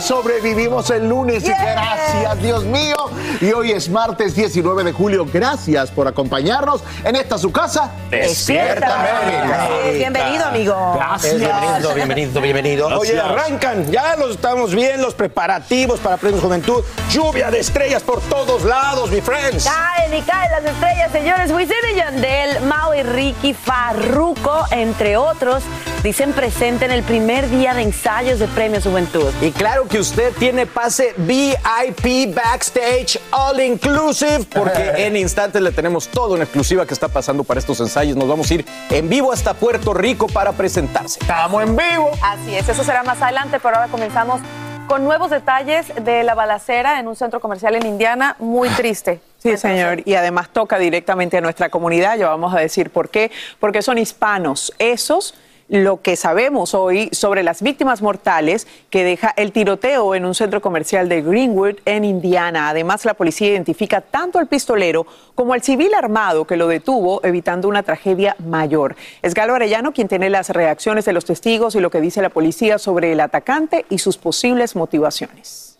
Sobrevivimos el lunes y gracias Dios mío. Y hoy es martes 19 de julio. Gracias por acompañarnos en esta su casa. Despierta América. Bienvenido, amigo. Gracias. Bienvenido, bienvenido, bienvenido. Oye, arrancan, ya los estamos bien, los preparativos para Premios Juventud. Lluvia de estrellas por todos lados, mi friends. Caen y caen las estrellas, señores. Wisin y Yandel, Mao y Ricky, Farruko, entre otros, dicen presente en el primer día de ensayos de Premios Juventud. Y claro que usted tiene pase VIP backstage all inclusive porque en instantes le tenemos toda una exclusiva que está pasando para estos ensayos. Nos vamos a ir en vivo hasta Puerto Rico para presentarse. Estamos en vivo. Así es, eso será más adelante, pero ahora comenzamos con nuevos detalles de la balacera en un centro comercial en Indiana, muy triste. Sí, señor, y además toca directamente a nuestra comunidad, ya vamos a decir por qué, porque son hispanos, esos lo que sabemos hoy sobre las víctimas mortales que deja el tiroteo en un centro comercial de Greenwood en Indiana. Además, la policía identifica tanto al pistolero como al civil armado que lo detuvo, evitando una tragedia mayor. Es Galo Arellano quien tiene las reacciones de los testigos y lo que dice la policía sobre el atacante y sus posibles motivaciones.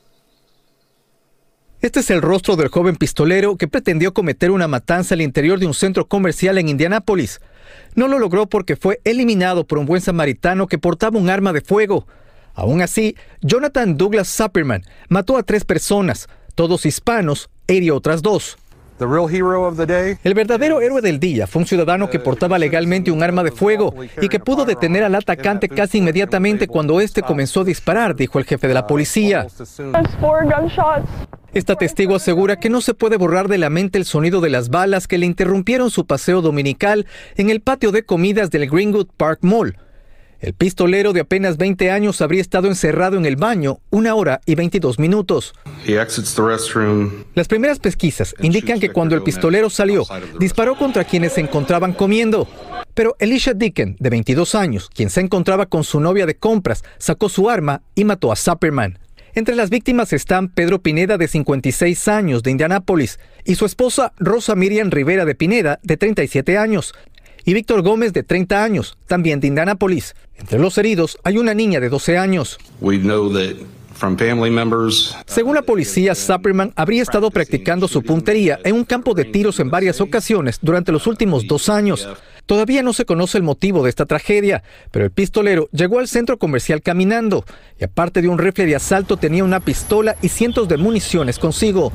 Este es el rostro del joven pistolero que pretendió cometer una matanza al interior de un centro comercial en Indianápolis. No lo logró porque fue eliminado por un buen samaritano que portaba un arma de fuego. Aún así, Jonathan Douglas Supperman mató a tres personas, todos hispanos, e hirió otras dos. El verdadero héroe del día fue un ciudadano que portaba legalmente un arma de fuego y que pudo detener al atacante casi inmediatamente cuando éste comenzó a disparar, dijo el jefe de la policía. Esta testigo asegura que no se puede borrar de la mente el sonido de las balas que le interrumpieron su paseo dominical en el patio de comidas del Greenwood Park Mall. El pistolero de apenas 20 años habría estado encerrado en el baño una hora y 22 minutos. Las primeras pesquisas indican que cuando el pistolero salió, disparó contra quienes se encontraban comiendo. Pero Elisha Dicken, de 22 años, quien se encontraba con su novia de compras, sacó su arma y mató a Supperman. Entre las víctimas están Pedro Pineda, de 56 años, de Indianápolis, y su esposa Rosa Miriam Rivera de Pineda, de 37 años, y Víctor Gómez, de 30 años, también de Indianápolis. Entre los heridos hay una niña de 12 años. Según la policía, Supperman habría estado practicando su puntería en un campo de tiros en varias ocasiones durante los últimos dos años. Todavía no se conoce el motivo de esta tragedia, pero el pistolero llegó al centro comercial caminando y aparte de un rifle de asalto tenía una pistola y cientos de municiones consigo.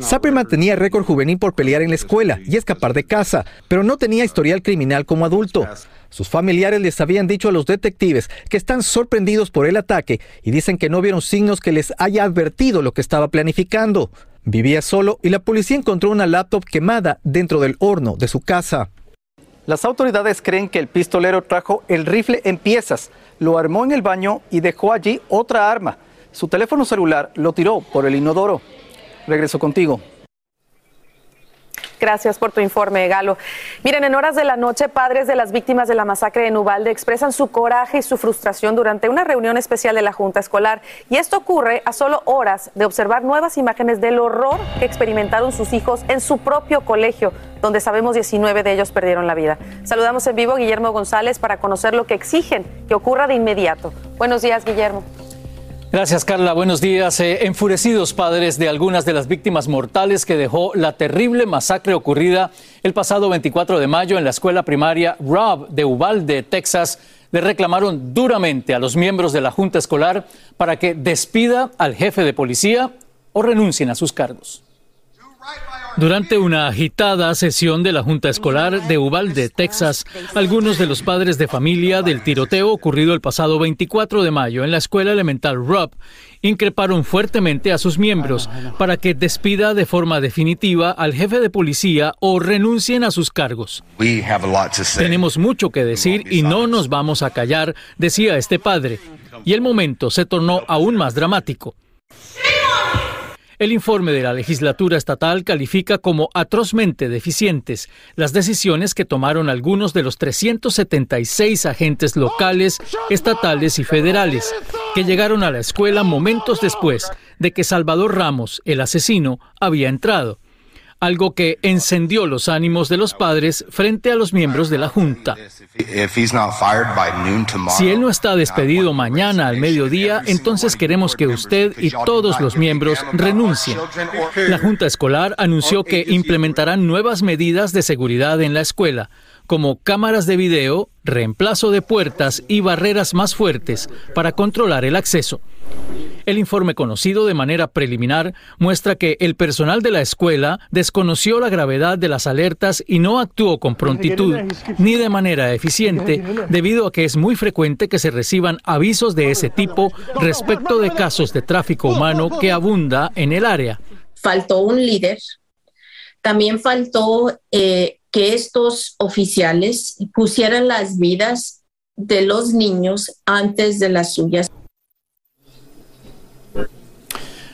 Supperman tenía récord juvenil por pelear en la escuela y escapar de casa, pero no tenía historial criminal como adulto. Sus familiares les habían dicho a los detectives que están sorprendidos por el ataque y dicen que no vieron signos que les haya advertido lo que estaba planificando. Vivía solo y la policía encontró una laptop quemada dentro del horno de su casa. Las autoridades creen que el pistolero trajo el rifle en piezas, lo armó en el baño y dejó allí otra arma. Su teléfono celular lo tiró por el inodoro. Regreso contigo. Gracias por tu informe, Galo. Miren, en horas de la noche, padres de las víctimas de la masacre de Nubalde expresan su coraje y su frustración durante una reunión especial de la Junta Escolar. Y esto ocurre a solo horas de observar nuevas imágenes del horror que experimentaron sus hijos en su propio colegio, donde sabemos 19 de ellos perdieron la vida. Saludamos en vivo a Guillermo González para conocer lo que exigen que ocurra de inmediato. Buenos días, Guillermo. Gracias, Carla. Buenos días. Eh, enfurecidos padres de algunas de las víctimas mortales que dejó la terrible masacre ocurrida el pasado 24 de mayo en la escuela primaria Rob de Uvalde, Texas, le reclamaron duramente a los miembros de la Junta Escolar para que despida al jefe de policía o renuncien a sus cargos. Durante una agitada sesión de la Junta Escolar de Uvalde, Texas, algunos de los padres de familia del tiroteo ocurrido el pasado 24 de mayo en la escuela elemental Rob increparon fuertemente a sus miembros para que despida de forma definitiva al jefe de policía o renuncien a sus cargos. Tenemos mucho que decir y no nos vamos a callar, decía este padre. Y el momento se tornó aún más dramático. El informe de la legislatura estatal califica como atrozmente deficientes las decisiones que tomaron algunos de los 376 agentes locales, estatales y federales que llegaron a la escuela momentos después de que Salvador Ramos, el asesino, había entrado algo que encendió los ánimos de los padres frente a los miembros de la Junta. Si él no está despedido mañana al mediodía, entonces queremos que usted y todos los miembros renuncien. La Junta Escolar anunció que implementarán nuevas medidas de seguridad en la escuela, como cámaras de video, reemplazo de puertas y barreras más fuertes para controlar el acceso. El informe conocido de manera preliminar muestra que el personal de la escuela desconoció la gravedad de las alertas y no actuó con prontitud ni de manera eficiente debido a que es muy frecuente que se reciban avisos de ese tipo respecto de casos de tráfico humano que abunda en el área. Faltó un líder, también faltó eh, que estos oficiales pusieran las vidas de los niños antes de las suyas.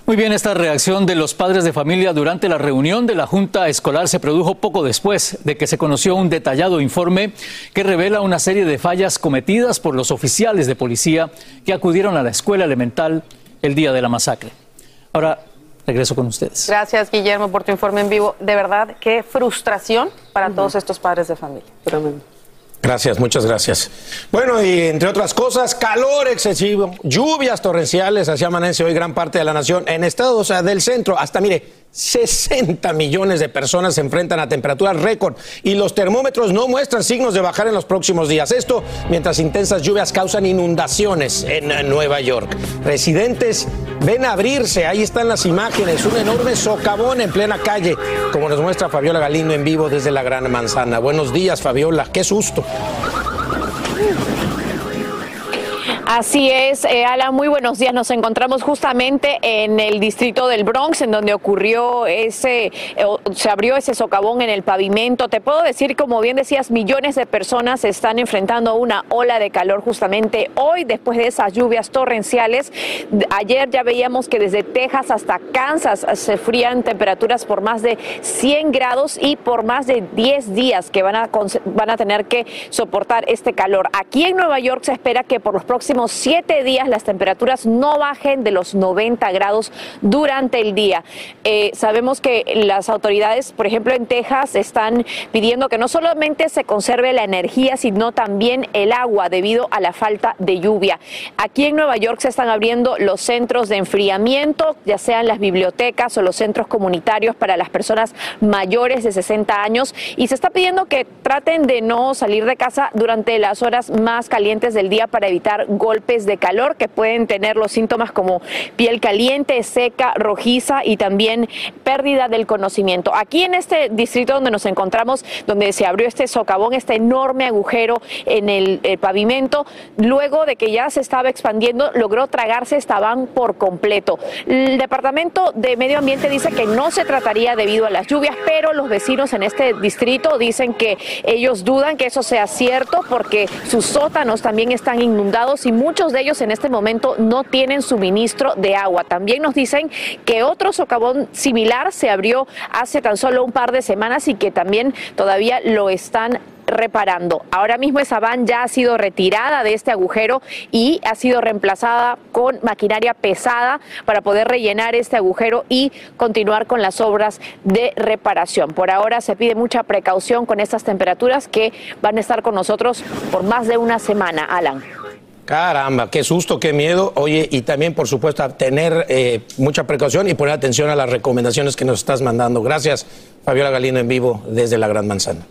Muy bien, esta reacción de los padres de familia durante la reunión de la Junta Escolar se produjo poco después de que se conoció un detallado informe que revela una serie de fallas cometidas por los oficiales de policía que acudieron a la escuela elemental el día de la masacre. Ahora, regreso con ustedes. Gracias, Guillermo, por tu informe en vivo. De verdad, qué frustración para todos estos padres de familia. Gracias, muchas gracias. Bueno, y entre otras cosas, calor excesivo, lluvias torrenciales, así amanece hoy gran parte de la nación en estados del centro, hasta mire, 60 millones de personas se enfrentan a temperaturas récord y los termómetros no muestran signos de bajar en los próximos días. Esto mientras intensas lluvias causan inundaciones en Nueva York. Residentes ven abrirse, ahí están las imágenes, un enorme socavón en plena calle, como nos muestra Fabiola Galindo en vivo desde la Gran Manzana. Buenos días, Fabiola, qué susto. Así es, eh, Alan, muy buenos días. Nos encontramos justamente en el distrito del Bronx, en donde ocurrió ese, eh, se abrió ese socavón en el pavimento. Te puedo decir, como bien decías, millones de personas están enfrentando una ola de calor justamente hoy, después de esas lluvias torrenciales. Ayer ya veíamos que desde Texas hasta Kansas se frían temperaturas por más de 100 grados y por más de 10 días que van a, van a tener que soportar este calor. Aquí en Nueva York se espera que por los próximos siete días las temperaturas no bajen de los 90 grados durante el día. Eh, sabemos que las autoridades, por ejemplo, en Texas, están pidiendo que no solamente se conserve la energía, sino también el agua debido a la falta de lluvia. Aquí en Nueva York se están abriendo los centros de enfriamiento, ya sean las bibliotecas o los centros comunitarios para las personas mayores de 60 años y se está pidiendo que traten de no salir de casa durante las horas más calientes del día para evitar golpes de calor que pueden tener los síntomas como piel caliente, seca, rojiza y también pérdida del conocimiento. Aquí en este distrito donde nos encontramos, donde se abrió este socavón, este enorme agujero en el, pavimento, luego de que ya se estaba expandiendo, logró tragarse esta van por completo. El Departamento de Medio Ambiente dice que no se trataría debido a las lluvias, pero los vecinos en este distrito dicen que ellos dudan que eso sea cierto porque sus sótanos también están inundados y muchos de ellos en este momento no tienen suministro de agua. También nos dicen que otro socavón similar se abrió hace tan solo un par de semanas y que también todavía lo están reparando. Ahora mismo esa van ya ha sido retirada de este agujero y ha sido reemplazada con maquinaria pesada para poder rellenar este agujero y continuar con las obras de reparación. Por ahora se pide mucha precaución con estas temperaturas que van a estar con nosotros por más de una semana, Alan. Caramba, qué susto, qué miedo. Oye, y también, por supuesto, tener eh, mucha precaución y poner atención a las recomendaciones que nos estás mandando. Gracias, Fabiola Galindo, en vivo desde la Gran Manzana.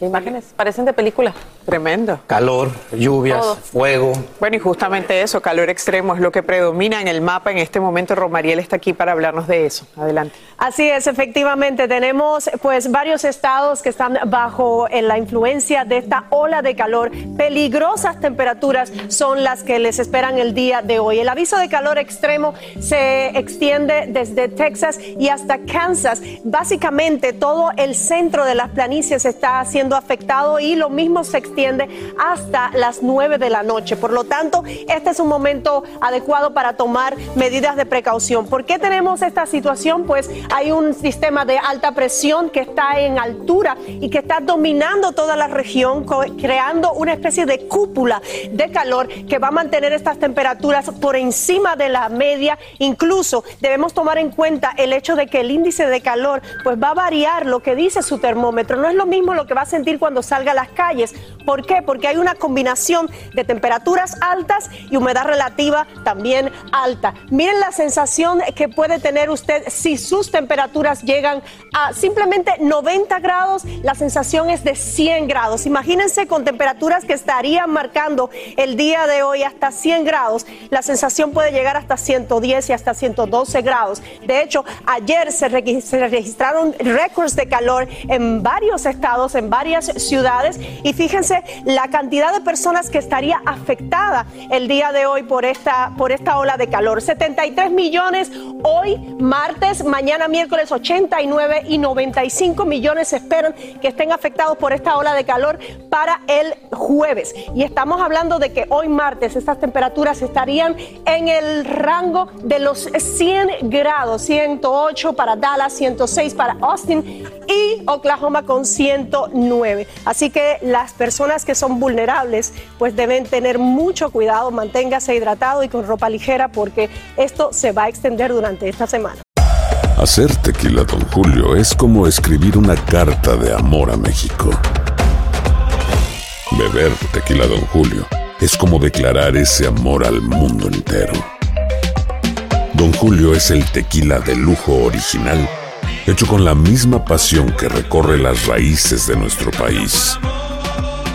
Imágenes parecen de película. Tremendo. Calor, lluvias, fuego. Bueno, y justamente eso, calor extremo es lo que predomina en el mapa en este momento. Romariel está aquí para hablarnos de eso. Adelante. Así es, efectivamente, tenemos pues varios estados que están bajo en la influencia de esta ola de calor. Peligrosas temperaturas son las que les esperan el día de hoy. El aviso de calor extremo se extiende desde Texas y hasta Kansas. Básicamente todo el centro de las planicies está siendo afectado y lo mismo se extiende hasta las 9 de la noche. Por lo tanto, este es un momento adecuado para tomar medidas de precaución. ¿Por qué tenemos esta situación? Pues hay un sistema de alta presión que está en altura y que está dominando toda la región, creando una especie de cúpula de calor que va a mantener estas temperaturas por encima de la media. Incluso debemos tomar en cuenta el hecho de que el índice de calor pues va a variar lo que dice su termómetro. No es lo mismo lo que va a sentir cuando salga a las calles. ¿Por qué? Porque hay una combinación de temperaturas altas y humedad relativa también alta. Miren la sensación que puede tener usted si sus temperaturas llegan a simplemente 90 grados, la sensación es de 100 grados. Imagínense con temperaturas que estarían marcando el día de hoy hasta 100 grados, la sensación puede llegar hasta 110 y hasta 112 grados. De hecho, ayer se, registraron récords de calor en varios estados, en varios ciudades y fíjense la cantidad de personas que estaría afectada el día de hoy por esta, por esta ola de calor. 73 millones hoy, martes, mañana miércoles 89 y 95 millones esperan que estén afectados por esta ola de calor para el jueves. Y estamos hablando de que hoy martes estas temperaturas estarían en el rango de los 100 grados, 108 para Dallas, 106 para Austin y Oklahoma con 109. Así que las personas que son vulnerables pues deben tener mucho cuidado, manténgase hidratado y con ropa ligera porque esto se va a extender durante esta semana. Hacer tequila, don Julio, es como escribir una carta de amor a México. Beber tequila, don Julio, es como declarar ese amor al mundo entero. Don Julio es el tequila de lujo original hecho con la misma pasión que recorre las raíces de nuestro país.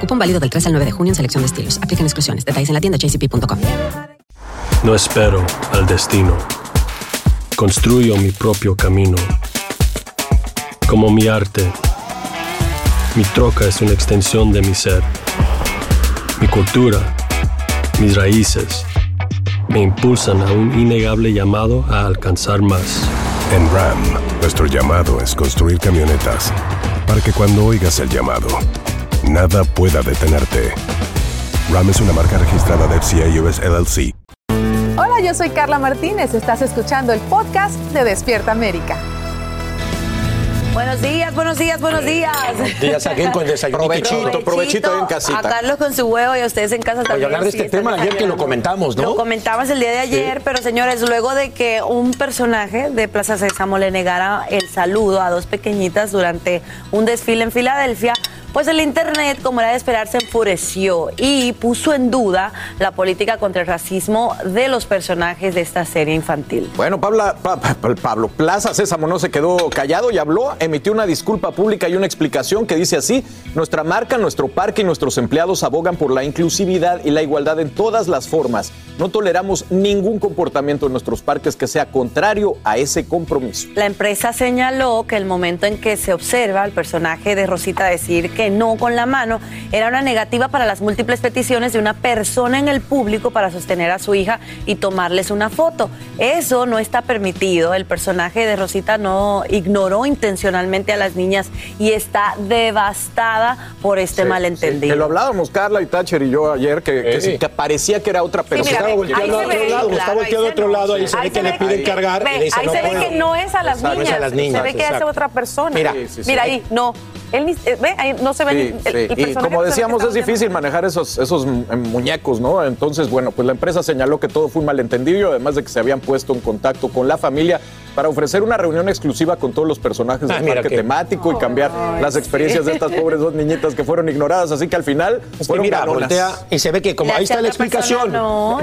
Cupón válido del 3 al 9 de junio en selección de estilos. Aplican exclusiones. Detalles en la tienda jcp.com. No espero al destino. Construyo mi propio camino. Como mi arte, mi troca es una extensión de mi ser. Mi cultura, mis raíces, me impulsan a un innegable llamado a alcanzar más. En RAM, nuestro llamado es construir camionetas para que cuando oigas el llamado, nada pueda detenerte. RAM es una marca registrada de FCA US LLC Hola, yo soy Carla Martínez. Estás escuchando el podcast de Despierta América. Buenos días, buenos días, buenos días. Buenos días aquí con el desayuno. Provechito, provechito en casita. A Carlos con su huevo y a ustedes en casa también. Voy a hablar de este tema ayer que lo comentamos, ¿no? Lo comentamos el día de ayer, pero señores, luego de que un personaje de Plaza Sésamo le negara el saludo a dos pequeñitas durante un desfile en Filadelfia, Pues el Internet, como era de esperar, se enfureció y puso en duda la política contra el racismo de los personajes de esta serie infantil. Bueno, Pablo, Pablo Plaza Sésamo no se quedó callado y habló, emitió una disculpa pública y una explicación que dice así, nuestra marca, nuestro parque y nuestros empleados abogan por la inclusividad y la igualdad en todas las formas. No toleramos ningún comportamiento en nuestros parques que sea contrario a ese compromiso. La empresa señaló que el momento en que se observa al personaje de Rosita decir que no con la mano era una negativa para las múltiples peticiones de una persona en el público para sostener a su hija y tomarles una foto. Eso no está permitido. El personaje de Rosita no ignoró intencionalmente a las niñas y está devastada por este malentendido. que lo hablábamos Carla y Thatcher y yo ayer, que, que, parecía que era otra persona. estaba volteando a otro lado, está volteando a otro lado, ahí se ve que le piden cargar. Ahí se ve que no es a las niñas, se ve que es otra persona. Mira, mira ahí, no. Él eh, ve, ahí no se ve el, Y como decíamos, es difícil manejar esos, esos muñecos, ¿no? Entonces, bueno, pues la empresa señaló que todo fue un malentendido, además de que se habían puesto en contacto con la familia para ofrecer una reunión exclusiva con todos los personajes del ah, parque temático y cambiar las experiencias de estas pobres dos niñitas que fueron ignoradas. Así que al final fueron mira, voltea y se ve que como ahí está la explicación,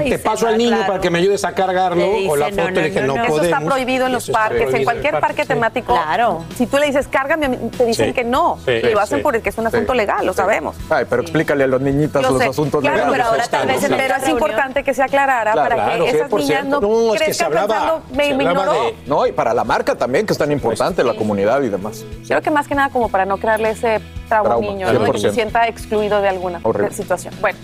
te paso al niño para que me ayudes a cargarlo o la foto le dije no, podemos. Eso está prohibido en los parques, en cualquier parque temático. Claro. Si tú le dices cárgame, te dicen que no. y lo hacen porque es un asunto legal, lo sabemos. Ay, pero explícale a los niñitas los asuntos legales. Claro, pero ahora tal vez es importante que se aclarara para que esas niñas no crezcan pensando me ignoró. No, y para la marca también que es tan importante, la comunidad y demás. Creo que más que nada como para no crearle ese trauma, a un niño ¿no? y se sienta excluido de alguna situación. Bueno.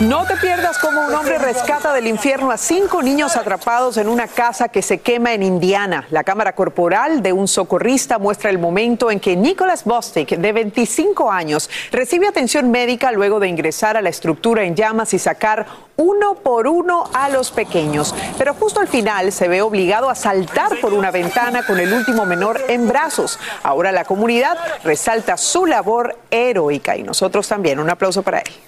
No te pierdas cómo un hombre rescata del infierno a cinco niños atrapados en una casa que se quema en Indiana. La cámara corporal de un socorrista muestra el momento en que Nicholas Bostic, de 25 años, recibe atención médica luego de ingresar a la estructura en llamas y sacar uno por uno a los pequeños. Pero justo al final se ve obligado a saltar por una ventana con el último menor en brazos. Ahora la comunidad resalta su labor heroica y nosotros también. Un aplauso para él.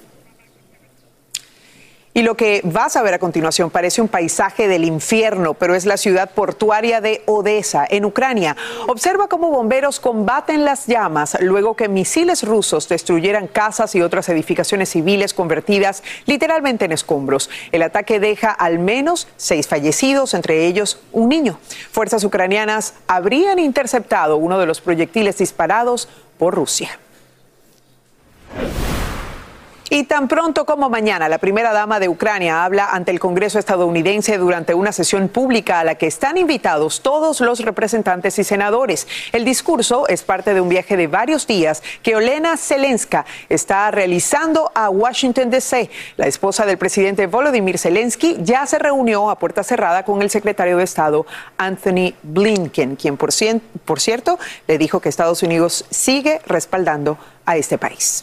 Y lo que vas a ver a continuación parece un paisaje del infierno, pero es la ciudad portuaria de Odessa, en Ucrania. Observa cómo bomberos combaten las llamas luego que misiles rusos destruyeran casas y otras edificaciones civiles convertidas literalmente en escombros. El ataque deja al menos seis fallecidos, entre ellos un niño. Fuerzas ucranianas habrían interceptado uno de los proyectiles disparados por Rusia. Y tan pronto como mañana, la primera dama de Ucrania habla ante el Congreso estadounidense durante una sesión pública a la que están invitados todos los representantes y senadores. El discurso es parte de un viaje de varios días que Olena Zelenska está realizando a Washington, D.C. La esposa del presidente Volodymyr Zelensky ya se reunió a puerta cerrada con el secretario de Estado Anthony Blinken, quien por, por cierto le dijo que Estados Unidos sigue respaldando a este país.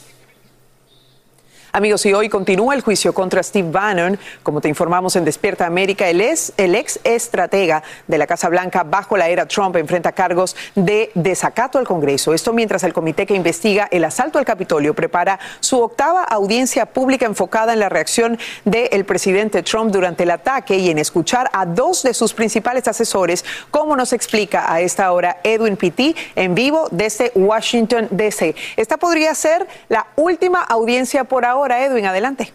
Amigos, y hoy continúa el juicio contra Steve Bannon. Como te informamos en Despierta América, el ex estratega de la Casa Blanca bajo la era Trump enfrenta cargos de desacato al Congreso. Esto mientras el comité que investiga el asalto al Capitolio prepara su octava audiencia pública enfocada en la reacción del presidente Trump durante el ataque y en escuchar a dos de sus principales asesores, como nos explica a esta hora Edwin Pitti en vivo desde Washington, D.C. Esta podría ser la última audiencia por ahora Edwin, adelante.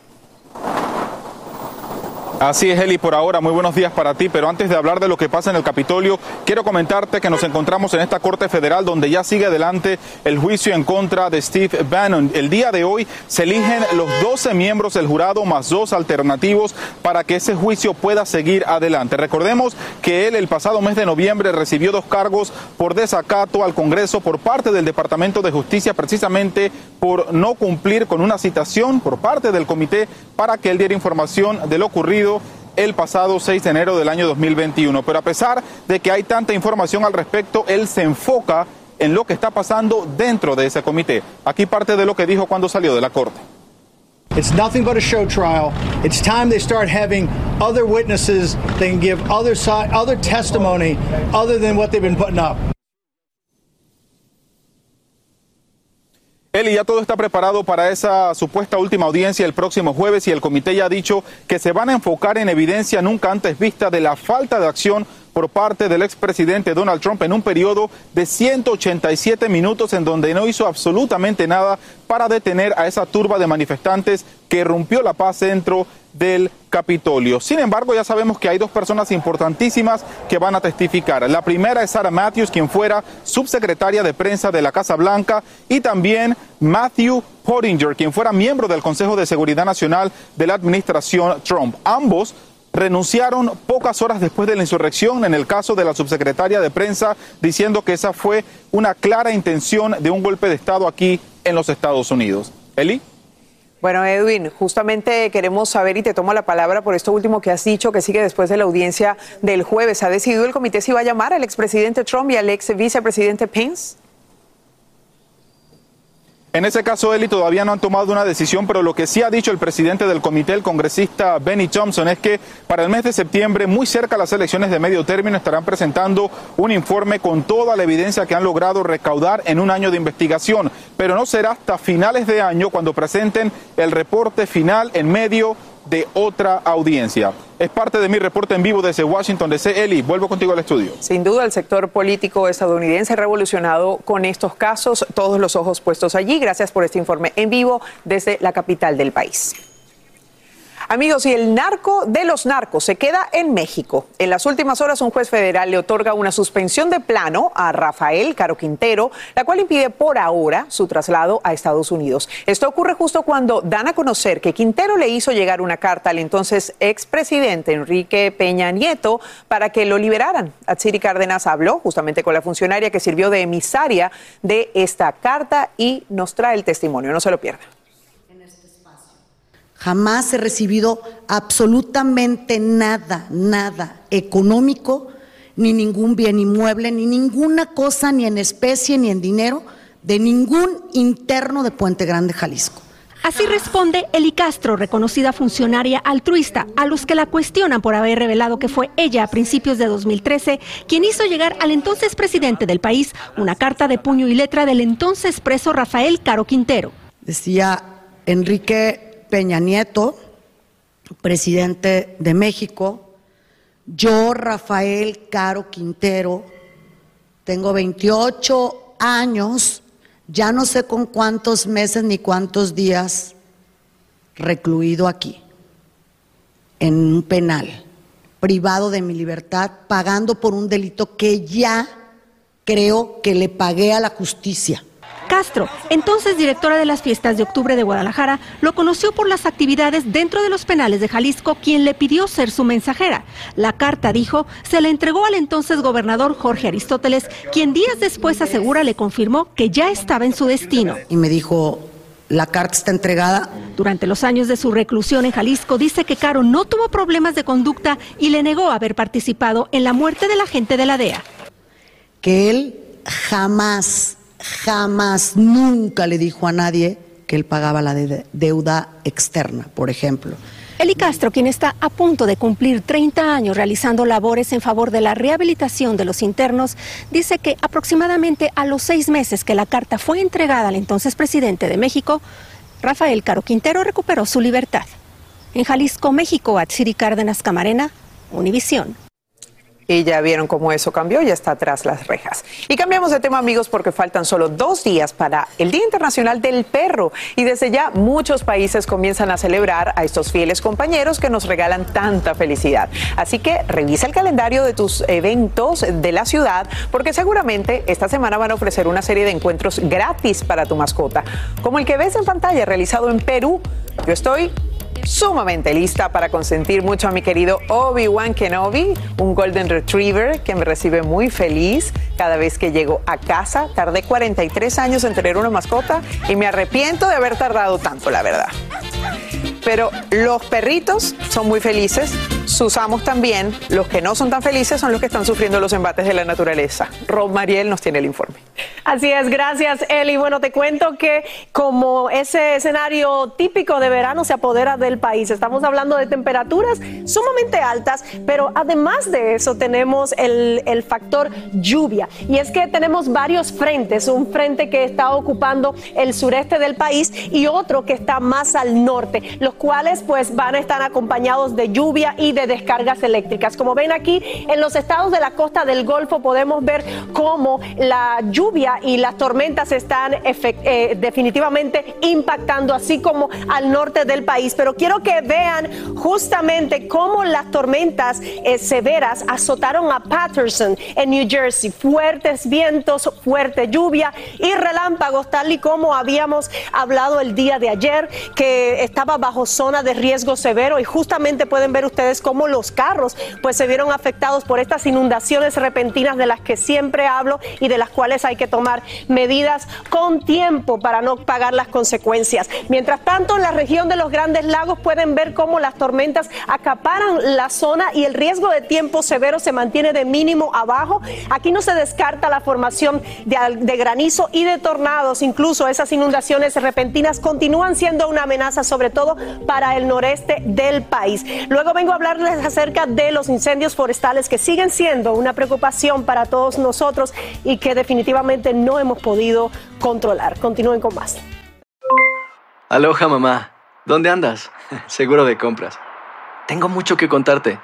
Así es, Eli, por ahora, muy buenos días para ti, pero antes de hablar de lo que pasa en el Capitolio, quiero comentarte que nos encontramos en esta Corte Federal donde ya sigue adelante el juicio en contra de Steve Bannon. El día de hoy se eligen los 12 miembros del jurado más dos alternativos para que ese juicio pueda seguir adelante. Recordemos que él el pasado mes de noviembre recibió dos cargos por desacato al Congreso por parte del Departamento de Justicia precisamente por no cumplir con una citación por parte del comité para que él diera información de lo ocurrido el pasado 6 de enero del año 2021. Pero a pesar de que hay tanta información al respecto, él se enfoca en lo que está pasando dentro de ese comité. Aquí parte de lo que dijo cuando salió de la corte. It's nothing but a show trial. It's time they start having other witnesses. They can give other side, other testimony other than what they've been putting up. Eli, ya todo está preparado para esa supuesta última audiencia el próximo jueves y el comité ya ha dicho que se van a enfocar en evidencia nunca antes vista de la falta de acción por parte del expresidente Donald Trump en un periodo de 187 minutos en donde no hizo absolutamente nada para detener a esa turba de manifestantes que rompió la paz dentro del Capitolio. Sin embargo, ya sabemos que hay dos personas importantísimas que van a testificar. La primera es Sarah Matthews, quien fuera subsecretaria de prensa de la Casa Blanca, y también Matthew Pottinger, quien fuera miembro del Consejo de Seguridad Nacional de la administración Trump. Ambos renunciaron pocas horas después de la insurrección en el caso de la subsecretaria de prensa, diciendo que esa fue una clara intención de un golpe de Estado aquí en los Estados Unidos. Eli. Bueno, Edwin, justamente queremos saber y te tomo la palabra por esto último que has dicho, que sigue después de la audiencia del jueves. ¿Ha decidido el comité si va a llamar al expresidente Trump y al ex vicepresidente Pence? En ese caso, Eli, todavía no han tomado una decisión, pero lo que sí ha dicho el presidente del comité, el congresista Benny Thompson, es que para el mes de septiembre, muy cerca a las elecciones de medio término, estarán presentando un informe con toda la evidencia que han logrado recaudar en un año de investigación. Pero no será hasta finales de año cuando presenten el reporte final en medio de otra audiencia. Es parte de mi reporte en vivo desde Washington DC. Eli, vuelvo contigo al estudio. Sin duda, el sector político estadounidense revolucionado con estos casos, todos los ojos puestos allí. Gracias por este informe en vivo desde la capital del país. Amigos, y el narco de los narcos se queda en México. En las últimas horas, un juez federal le otorga una suspensión de plano a Rafael Caro Quintero, la cual impide por ahora su traslado a Estados Unidos. Esto ocurre justo cuando dan a conocer que Quintero le hizo llegar una carta al entonces expresidente Enrique Peña Nieto para que lo liberaran. Atsiri Cárdenas habló justamente con la funcionaria que sirvió de emisaria de esta carta y nos trae el testimonio. No se lo pierda. Jamás he recibido absolutamente nada, nada económico, ni ningún bien inmueble, ni ninguna cosa, ni en especie, ni en dinero, de ningún interno de Puente Grande, Jalisco. Así responde Eli Castro, reconocida funcionaria altruista, a los que la cuestionan por haber revelado que fue ella a principios de 2013 quien hizo llegar al entonces presidente del país una carta de puño y letra del entonces preso Rafael Caro Quintero. Decía Enrique Peña Nieto, presidente de México, yo, Rafael Caro Quintero, tengo 28 años, ya no sé con cuántos meses ni cuántos días recluido aquí, en un penal, privado de mi libertad, pagando por un delito que ya creo que le pagué a la justicia. Castro, entonces directora de las fiestas de octubre de Guadalajara, lo conoció por las actividades dentro de los penales de Jalisco, quien le pidió ser su mensajera. La carta, dijo, se le entregó al entonces gobernador Jorge Aristóteles, quien días después asegura le confirmó que ya estaba en su destino. Y me dijo, la carta está entregada. Durante los años de su reclusión en Jalisco, dice que Caro no tuvo problemas de conducta y le negó haber participado en la muerte de la gente de la DEA. Que él jamás jamás, nunca le dijo a nadie que él pagaba la deuda externa, por ejemplo. Eli Castro, quien está a punto de cumplir 30 años realizando labores en favor de la rehabilitación de los internos, dice que aproximadamente a los seis meses que la carta fue entregada al entonces presidente de México, Rafael Caro Quintero recuperó su libertad. En Jalisco, México, Atsiri Cárdenas Camarena, Univisión. Y ya vieron cómo eso cambió, ya está tras las rejas. Y cambiamos de tema, amigos, porque faltan solo dos días para el Día Internacional del Perro. Y desde ya muchos países comienzan a celebrar a estos fieles compañeros que nos regalan tanta felicidad. Así que revisa el calendario de tus eventos de la ciudad, porque seguramente esta semana van a ofrecer una serie de encuentros gratis para tu mascota, como el que ves en pantalla realizado en Perú. Yo estoy sumamente lista para consentir mucho a mi querido Obi-Wan Kenobi, un Golden Retriever que me recibe muy feliz cada vez que llego a casa. Tardé 43 años en tener una mascota y me arrepiento de haber tardado tanto, la verdad. Pero los perritos son muy felices, sus amos también. Los que no son tan felices son los que están sufriendo los embates de la naturaleza. Rob Mariel nos tiene el informe. Así es, gracias Eli. Bueno, te cuento que como ese escenario típico de verano se apodera del país, estamos hablando de temperaturas sumamente altas, pero además de eso tenemos el, factor lluvia. Y es que tenemos varios frentes, un frente que está ocupando el sureste del país y otro que está más al norte. Cuales pues van a estar acompañados de lluvia y de descargas eléctricas. Como ven aquí, en los estados de la costa del Golfo podemos ver cómo la lluvia y las tormentas están eh, definitivamente impactando, así como al norte del país. Pero quiero que vean justamente cómo las tormentas eh, severas azotaron a Patterson en New Jersey. Fuertes vientos, fuerte lluvia y relámpagos, tal y como habíamos hablado el día de ayer, que estaba bajo zona de riesgo severo y justamente pueden ver ustedes cómo los carros pues se vieron afectados por estas inundaciones repentinas de las que siempre hablo y de las cuales hay que tomar medidas con tiempo para no pagar las consecuencias. Mientras tanto, en la región de los Grandes Lagos pueden ver cómo las tormentas acaparan la zona y el riesgo de tiempo severo se mantiene de mínimo abajo. Aquí no se descarta la formación de, de granizo y de tornados, incluso esas inundaciones repentinas continúan siendo una amenaza sobre todo para el noreste del país. Luego vengo a hablarles acerca de los incendios forestales que siguen siendo una preocupación para todos nosotros y que definitivamente no hemos podido controlar. Continúen con más. Aloha mamá, ¿dónde andas? Seguro de compras. Tengo mucho que contarte.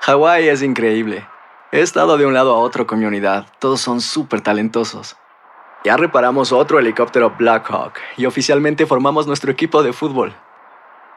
Hawái es increíble. He estado de un lado a otro con mi unidad. Todos son súper talentosos. Ya reparamos otro helicóptero Blackhawk y oficialmente formamos nuestro equipo de fútbol.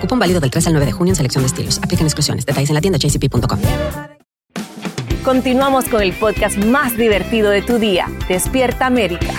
Cupón válido del 3 al 9 de junio en selección de estilos. Aplican exclusiones. Detalles en la tienda jcp.com. Continuamos con el podcast más divertido de tu día, Despierta América.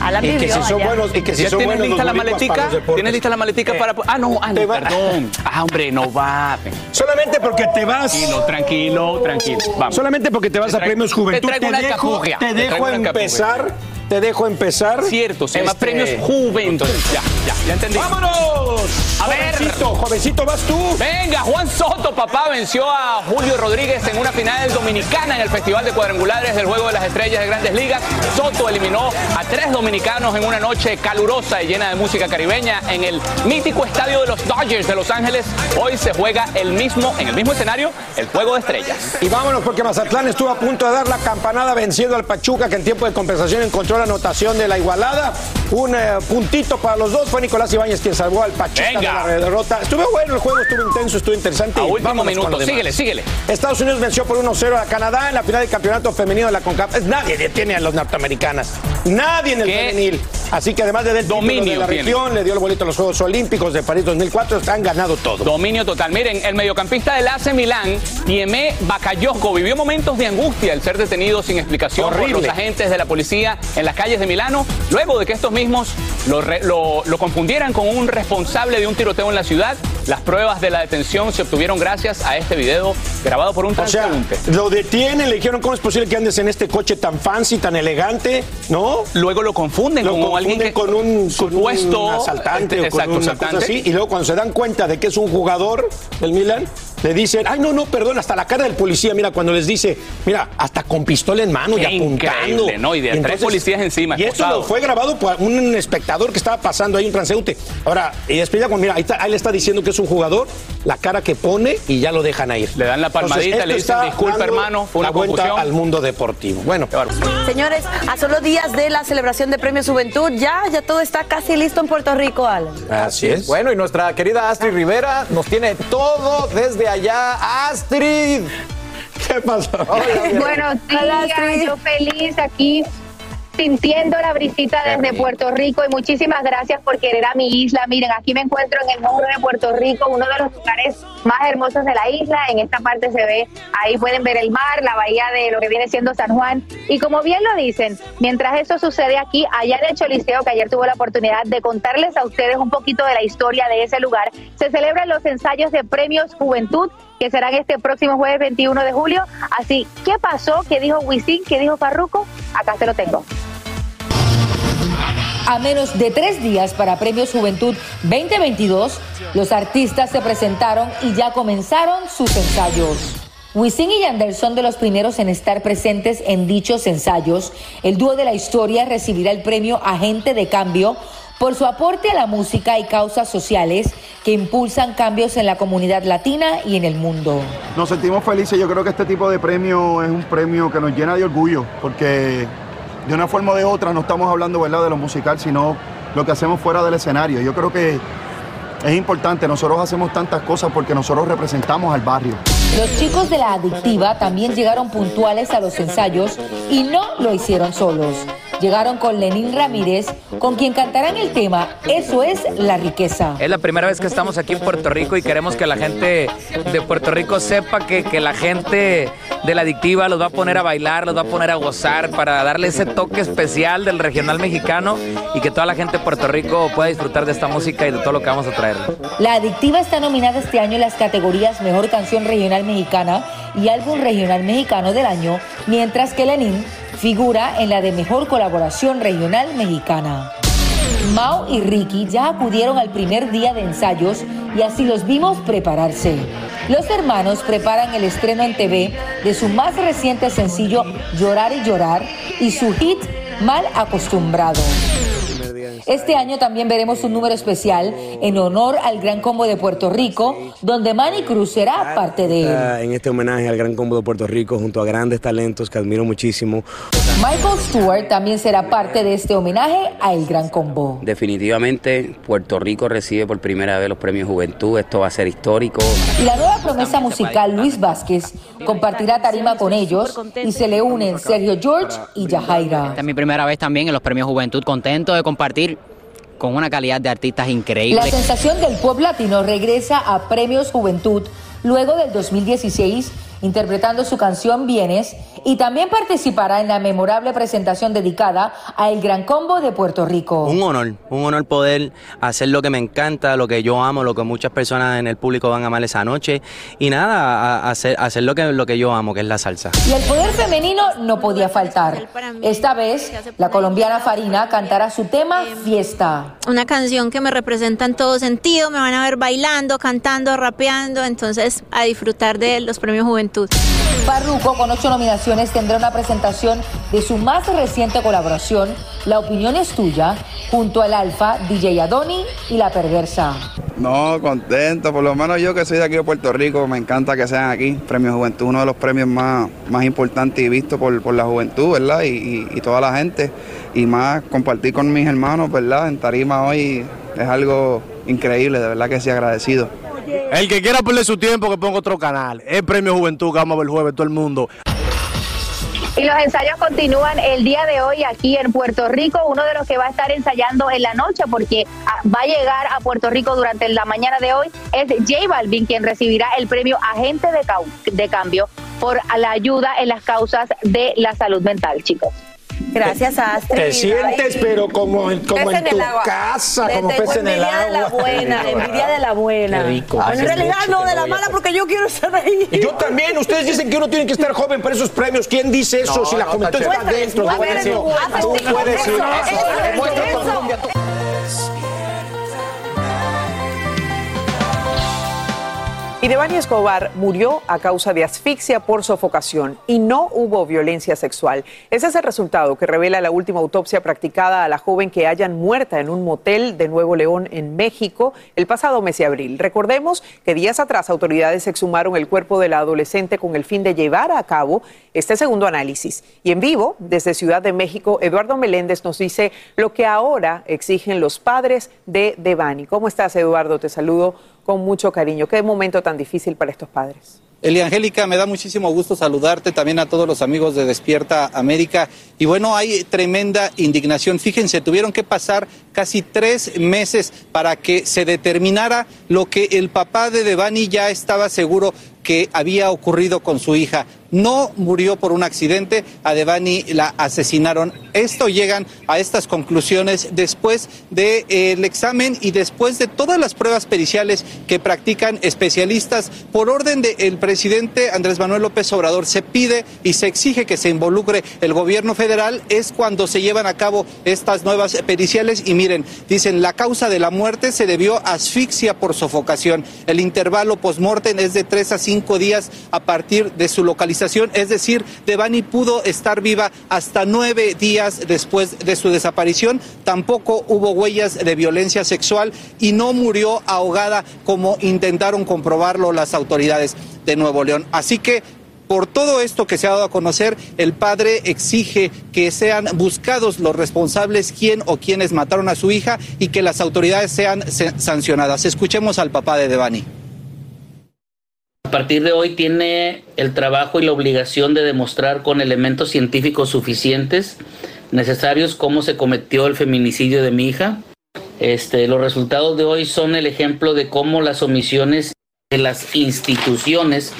Alan Y que si son allá. buenos, y que si ¿Ya son tienes buenos lista la maletica? ¿Tienes lista la maletica para.? Ah, no, ah, no, perdón. Ah, hombre, no va. Solamente porque te vas. Tranquilo, tranquilo, tranquilo. Vamos. Solamente porque te vas Te a Premios Juventud. te dejo, te Te dejo empezar. Te dejo empezar. Cierto, se llama Este, Premios Juventud. Ya, ya, ya entendí. ¡Vámonos! A ver. Jovencito, jovencito, vas tú. Venga, Juan Soto, papá, venció a Julio Rodríguez en una final dominicana en el Festival de Cuadrangulares del Juego de las Estrellas de Grandes Ligas. Soto eliminó a tres dominicanos en una noche calurosa y llena de música caribeña en el mítico estadio de los Dodgers de Los Ángeles. Hoy se juega el mismo, en el mismo escenario, el Juego de Estrellas. Y vámonos porque Mazatlán estuvo a punto de dar la campanada venciendo al Pachuca que en tiempo de compensación encontró la anotación de la igualada. Un eh, puntito para los dos. Fue Nicolás Ibáñez quien salvó al Pachuca Venga. de la derrota. Estuvo bueno el juego, estuvo intenso, estuvo interesante. A último minuto, síguele, síguele. Estados Unidos venció por 1-0 a Canadá en la final del campeonato femenino de la CONCACAF. Nadie detiene a los norteamericanas. Nadie en el ¿Qué? femenil. Así que además de del Dominio de la tiene. región, le dio el boleto a los Juegos Olímpicos de París 2004. Han ganado todo. Dominio total. Miren, el mediocampista del AC Milán, Diemé Bakayoko, vivió momentos de angustia al ser detenido sin explicación Horrible. por los agentes de la policía en las calles de Milano, luego de que estos mismos lo, re- lo- lo confundieran con un responsable de un tiroteo en la ciudad. Las pruebas de la detención se obtuvieron gracias a este video grabado por un O sea, transeúnte. lo detienen, le dijeron, ¿cómo es posible que andes en este coche tan fancy, tan elegante? ¿No? Luego lo confunden Lo con alguien confunden que con un, con supuesto un asaltante o con Exacto, una asaltante. cosa así. Y luego cuando se dan cuenta de que es un jugador del Milan, le dicen, ay, no, no, perdón, hasta la cara del policía, mira, cuando les dice, mira, hasta con pistola en mano y apuntando. ¿no? Y de tres policías encima, Y esto lo fue grabado por un espectador que estaba pasando ahí, un transeúnte. Ahora, y después ya, cuando, mira, ahí, está- ahí le está diciendo que es un jugador, la cara que pone y ya lo dejan ir. Le dan la palmadita, esto le dicen, está "Disculpe, dando hermano, fue una confusión". al mundo deportivo. Bueno, Señores, a solo días de la celebración de Premio Juventud, ya, ya todo está casi listo en Puerto Rico, Alan. así es. Bueno, y nuestra querida Astrid Rivera nos tiene todo desde allá. Astrid. ¿Qué pasó? Buenos días, yo feliz aquí sintiendo la brisita desde Puerto Rico y muchísimas gracias por querer a mi isla. Miren, aquí me encuentro en el muro de Puerto Rico, uno de los lugares más hermosos de la isla. En esta parte se ve, ahí pueden ver el mar, la bahía de lo que viene siendo San Juan. Y como bien lo dicen, mientras eso sucede aquí, allá en el Choliseo, que ayer tuvo la oportunidad de contarles a ustedes un poquito de la historia de ese lugar, se celebran los ensayos de premios Juventud que serán este próximo jueves 21 de julio. Así, ¿qué pasó? ¿Qué dijo Wisin? ¿Qué dijo Farruco? Acá se lo tengo. A menos de tres días para Premios Juventud 2022, los artistas se presentaron y ya comenzaron sus ensayos. Wisin y Yandel son de los primeros en estar presentes en dichos ensayos. El dúo de la historia recibirá el premio Agente de Cambio por su aporte a la música y causas sociales que impulsan cambios en la comunidad latina y en el mundo. Nos sentimos felices, yo creo que este tipo de premio es un premio que nos llena de orgullo, porque de una forma o de otra no estamos hablando ¿verdad? de lo musical, sino lo que hacemos fuera del escenario. Yo creo que es importante, nosotros hacemos tantas cosas porque nosotros representamos al barrio. Los chicos de la adictiva también llegaron puntuales a los ensayos y no lo hicieron solos. Llegaron con Lenín Ramírez, con quien cantarán el tema Eso es la riqueza. Es la primera vez que estamos aquí en Puerto Rico y queremos que la gente de Puerto Rico sepa que, que la gente de la adictiva los va a poner a bailar, los va a poner a gozar para darle ese toque especial del regional mexicano y que toda la gente de Puerto Rico pueda disfrutar de esta música y de todo lo que vamos a traer. La adictiva está nominada este año en las categorías Mejor Canción Regional Mexicana y Álbum Regional Mexicano del Año, mientras que Lenín figura en la de Mejor Colaboración Regional Mexicana. Mao y Ricky ya acudieron al primer día de ensayos y así los vimos prepararse. Los hermanos preparan el estreno en TV de su más reciente sencillo Llorar y Llorar y su hit Mal Acostumbrado. Este año también veremos un número especial en honor al Gran Combo de Puerto Rico, donde Manny Cruz será parte de él. En este homenaje al Gran Combo de Puerto Rico, junto a grandes talentos que admiro muchísimo. Michael Stewart también será parte de este homenaje a El Gran Combo. Definitivamente, Puerto Rico recibe por primera vez los premios Juventud. Esto va a ser histórico. Y la nueva promesa musical Luis Vázquez compartirá tarima con ellos y se le unen Sergio George y Yajaira. Esta es mi primera vez también en los premios Juventud. Contento de compartir con una calidad de artistas increíble. La sensación del pop latino regresa a Premios Juventud luego del 2016 interpretando su canción Vienes y también participará en la memorable presentación dedicada a El Gran Combo de Puerto Rico. Un honor, un honor poder hacer lo que me encanta, lo que yo amo, lo que muchas personas en el público van a amar esa noche y nada, a- a hacer, hacer lo, que, lo que yo amo, que es la salsa. Y el poder femenino no podía faltar. Esta vez, la colombiana Farina cantará su tema Fiesta. una canción que me representa en todo sentido, me van a ver bailando, cantando, rapeando, entonces a disfrutar de los premios Juventud. Farruko, con ocho nominaciones, tendrá una presentación de su más reciente colaboración, La opinión es tuya, junto al Alfa, DJ Adoni y La Perversa. No, contento, por lo menos yo que soy de aquí de Puerto Rico, me encanta que sean aquí, Premio Juventud, uno de los premios más, más importantes y vistos por, por la juventud, ¿verdad? Y, y- y toda la gente, y más compartir con mis hermanos, ¿verdad? En tarima hoy es algo increíble, de verdad que sí, agradecido. El que quiera perder su tiempo, que ponga otro canal. Es Premio Juventud que vamos a ver jueves, todo el mundo. Y los ensayos continúan el día de hoy aquí en Puerto Rico. Uno de los que va a estar ensayando en la noche porque ah, va a llegar a Puerto Rico durante la mañana de hoy es J Balvin, quien recibirá el premio Agente de, de Cambio por la ayuda en las causas de la salud mental, chicos. Gracias, Astrid. Te sientes, pero como, en- como Pez en en tu agua. casa, como pez en el envidia de la agua. buena, envidia de la buena. Qué rico. Bueno, en realidad no, de la a mala porque yo quiero estar ahí. Y yo también, ustedes dicen que uno tiene que estar joven para esos premios. ¿Quién dice eso? No, si la no, juventud está dentro. Tú puedes ir. tú, puedes ir. Devani Escobar murió a causa de asfixia por sofocación y no hubo violencia sexual. Ese es el resultado que revela la última autopsia practicada a la joven que hayan muerta en un motel de Nuevo León, en México, el pasado mes de abril. Recordemos que días atrás autoridades exhumaron el cuerpo de la adolescente con el fin de llevar a cabo este segundo análisis. Y en vivo, desde Ciudad de México, Eduardo Meléndez nos dice lo que ahora exigen los padres de Devani. ¿Cómo estás, Eduardo? Te saludo con mucho cariño. Qué momento tan difícil para estos padres. Eli Angélica, me da muchísimo gusto saludarte también a todos los amigos de Despierta América. Y bueno, hay tremenda indignación. Fíjense, tuvieron que pasar casi tres meses para que se determinara lo que el papá de Devani ya estaba seguro que había ocurrido con su hija. No murió por un accidente, a Devani la asesinaron. Esto llegan a estas conclusiones después del examen y después de todas las pruebas periciales que practican especialistas. Por orden del presidente Andrés Manuel López Obrador se pide y se exige que se involucre el gobierno federal. Es cuando se llevan a cabo estas nuevas periciales y miren, dicen la causa de la muerte se debió a asfixia por sofocación. El intervalo postmortem es de tres a cinco días a partir de su localización es decir, Devani pudo estar viva hasta nueve días después de su desaparición. Tampoco hubo huellas de violencia sexual y no murió ahogada como intentaron comprobarlo las autoridades de Nuevo León. Así que por todo esto que se ha dado a conocer, el padre exige que sean buscados los responsables, quién o quienes mataron a su hija y que las autoridades sean sancionadas. Escuchemos al papá de Devani. A partir de hoy tiene el trabajo y la obligación de demostrar con elementos científicos suficientes necesarios cómo se cometió el feminicidio de mi hija. Este, los resultados de hoy son el ejemplo de cómo las omisiones de las instituciones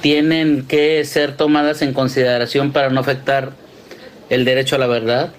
tienen que ser tomadas en consideración para no afectar el derecho a la verdad.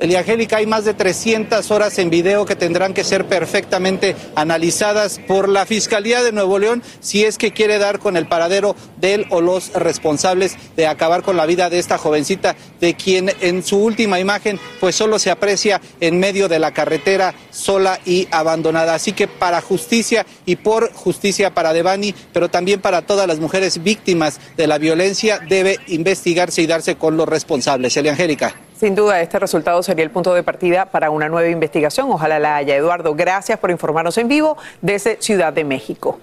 Eliangélica, hay más de 300 horas en video que tendrán que ser perfectamente analizadas por la Fiscalía de Nuevo León si es que quiere dar con el paradero del o los responsables de acabar con la vida de esta jovencita, de quien en su última imagen pues solo se aprecia en medio de la carretera sola y abandonada. Así que para justicia y por justicia para Devani, pero también para todas las mujeres víctimas de la violencia, debe investigarse y darse con los responsables. Eliangélica. Sin duda, este resultado sería el punto de partida para una nueva investigación. Ojalá la haya. Eduardo, gracias por informarnos en vivo desde Ciudad de México.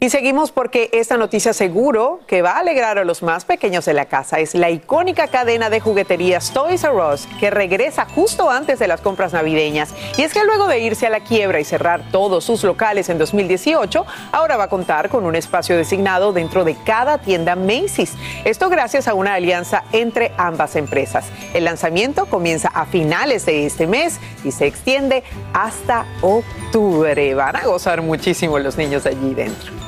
Y seguimos porque esta noticia seguro que va a alegrar a los más pequeños de la casa es la icónica cadena de jugueterías Toys R Us que regresa justo antes de las compras navideñas. Y es que luego de irse a la quiebra y cerrar todos sus locales en 2018, ahora va a contar con un espacio designado dentro de cada tienda Macy's. Esto gracias a una alianza entre ambas empresas. El lanzamiento comienza a finales de este mes y se extiende hasta octubre. Van a gozar muchísimo los niños allí dentro.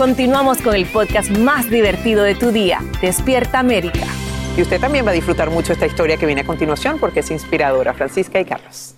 Continuamos con el podcast más divertido de tu día, Despierta América. Y usted también va a disfrutar mucho esta historia que viene a continuación porque es inspiradora. Francisca y Carlos.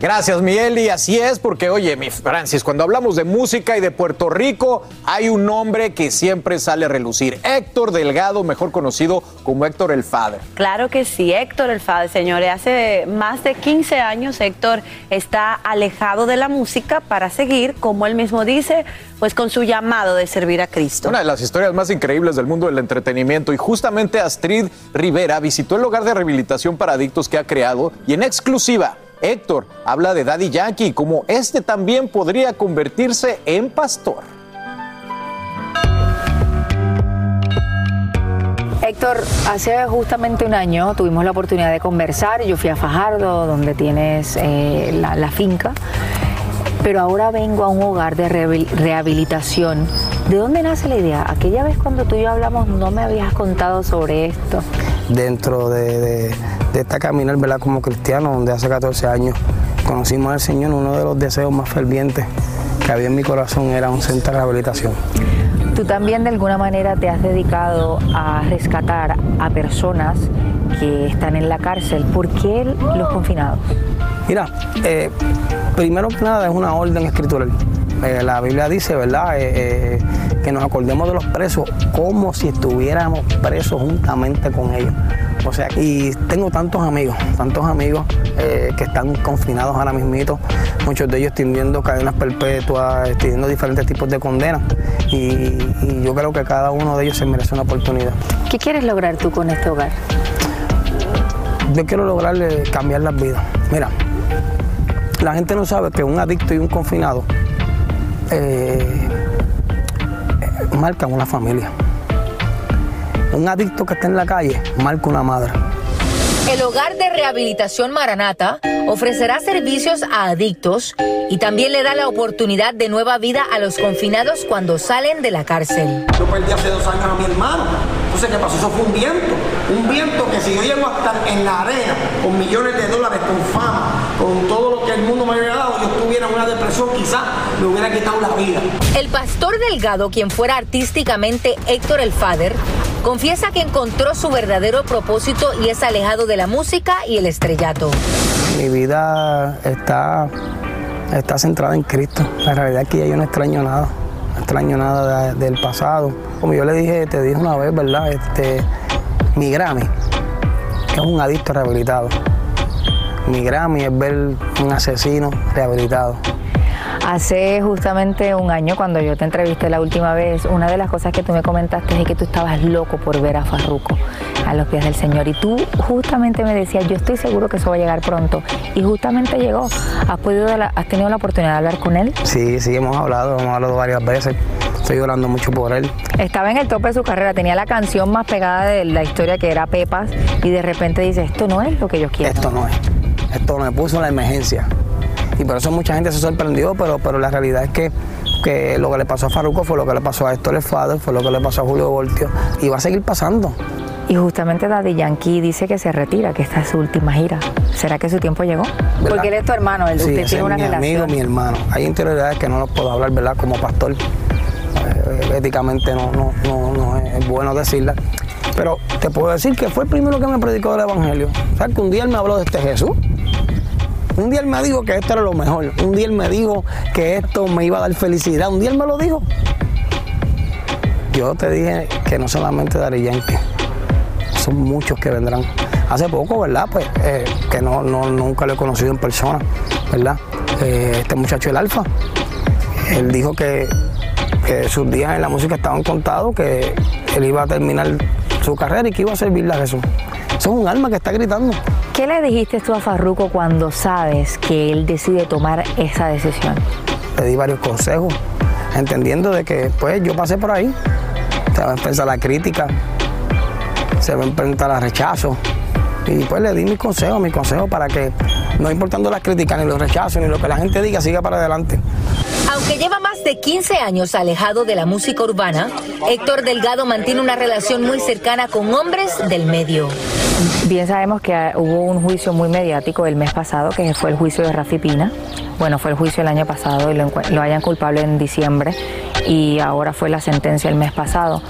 Gracias, Miguel. Y así es, porque oye, mi Francis, cuando hablamos de música y de Puerto Rico, hay un nombre que siempre sale a relucir. Héctor Delgado, mejor conocido como Héctor el Father. Claro que sí, Héctor el Father, señores. Hace más de 15 años Héctor está alejado de la música para seguir, como él mismo dice, pues con su llamado de servir a Cristo. Una de las historias más increíbles del mundo del entretenimiento y justamente Astrid Rivera visitó el hogar de rehabilitación para adictos que ha creado y en exclusiva Héctor habla de Daddy Yankee, como este también podría convertirse en pastor. Héctor, hace justamente un año tuvimos la oportunidad de conversar. Yo fui a Fajardo, donde tienes eh, la, la finca. pero ahora vengo a un hogar de rehabil- rehabilitación. ¿De dónde nace la idea? Aquella vez cuando tú y yo hablamos no me habías contado sobre esto. Dentro de, de- de esta caminar ¿verdad? como cristiano, donde hace 14 años conocimos al Señor, uno de los deseos más fervientes que había en mi corazón era un centro de rehabilitación. Tú también de alguna manera te has dedicado a rescatar a personas que están en la cárcel. ¿Por qué los confinados? Mira, eh, primero que nada es una orden escritural. Eh, la Biblia dice, ¿verdad?, Eh, eh, que nos acordemos de los presos como si estuviéramos presos juntamente con ellos. O sea, y tengo tantos amigos, tantos amigos eh, que están confinados ahora mismito, muchos de ellos viendo cadenas perpetuas, teniendo diferentes tipos de condenas. Y, y yo creo que cada uno de ellos se merece una oportunidad. ¿Qué quieres lograr tú con este hogar? Yo quiero lograr cambiar las vidas. Mira, la gente no sabe que un adicto y un confinado eh, marcan una familia. Un adicto que está en la calle marca una madre. El Hogar de Rehabilitación Maranata ofrecerá servicios a adictos y también le da la oportunidad de nueva vida a los confinados cuando salen de la cárcel. Yo perdí hace dos años a mi hermano. Entonces, ¿qué pasó? Eso fue un viento. Un viento que si yo llego a estar en la arena con millones de dólares, con fama, con todo lo que el mundo me hubiera dado, yo estuviera en una depresión, quizás me hubiera quitado la vida. El pastor Delgado, quien fuera artísticamente Héctor el Father, confiesa que encontró su verdadero propósito y es alejado de la música y el estrellato. Mi vida está, está centrada en Cristo. La realidad es que ya yo no extraño nada. No extraño nada de- del pasado. Como yo le dije, te dije una vez, ¿verdad? Este, mi Grammy es un adicto rehabilitado. Mi Grammy es ver un asesino rehabilitado. Hace justamente un año, cuando yo te entrevisté la última vez, una de las cosas que tú me comentaste es que tú estabas loco por ver a Farruko a los pies del Señor. Y tú justamente me decías, yo estoy seguro que eso va a llegar pronto. Y justamente llegó. ¿Has, podido, de la- has tenido la oportunidad de hablar con él? Sí, sí, hemos hablado, hemos hablado varias veces. Estoy orando mucho por él. Estaba en el tope de su carrera, tenía la canción más pegada de la historia que era Pepas y de repente dice, esto no es lo que yo quiero. Esto no es. Esto me puso en la emergencia. Y por eso mucha gente se sorprendió, pero, pero la realidad es que, que lo que le pasó a Farruko fue lo que le pasó a Héctor El Father, fue lo que le pasó a Julio Voltio y va a seguir pasando. Y justamente Daddy Yankee dice que se retira, que esta es su última gira. ¿Será que su tiempo llegó? Porque él es tu hermano, él, Sí, usted tiene es una mi relación. amigo, mi hermano. Hay interioridades que no los puedo hablar, ¿verdad? Como pastor. Eh, éticamente no, no, no, no es bueno decirla. Pero te puedo decir que fue el primero que me predicó el Evangelio. O sea, que un día él me habló de este Jesús. Un día él me dijo que esto era lo mejor. Un día él me dijo que esto me iba a dar felicidad. Un día él me lo dijo. Yo te dije que no solamente Dari Yankee, son muchos que vendrán. Hace poco, ¿verdad? Pues eh, que no, no- nunca lo he conocido en persona, ¿verdad? Eh, este muchacho, el Alfa, él dijo que, que sus días en la música estaban contados, que él iba a terminar su carrera y que iba a servirle a Jesús. Eso es un alma que está gritando. ¿Qué le dijiste tú a Farruko cuando sabes que él decide tomar esa decisión? Le di varios consejos, entendiendo de que pues yo pasé por ahí. Se va a enfrentar la crítica, se va a enfrentar al rechazo. Y pues le di mis consejos, mis consejos para que, no importando las críticas, ni los rechazos, ni lo que la gente diga, siga para adelante. Aunque lleva más de 15 años alejado de la música urbana, Héctor Delgado mantiene una relación muy cercana con hombres del medio. Bien sabemos que ah, hubo un juicio muy mediático el mes pasado, que fue el juicio de Rafi Pina. Bueno, fue el juicio el año pasado y lo, lo hayan culpable en diciembre y ahora fue la sentencia el mes pasado.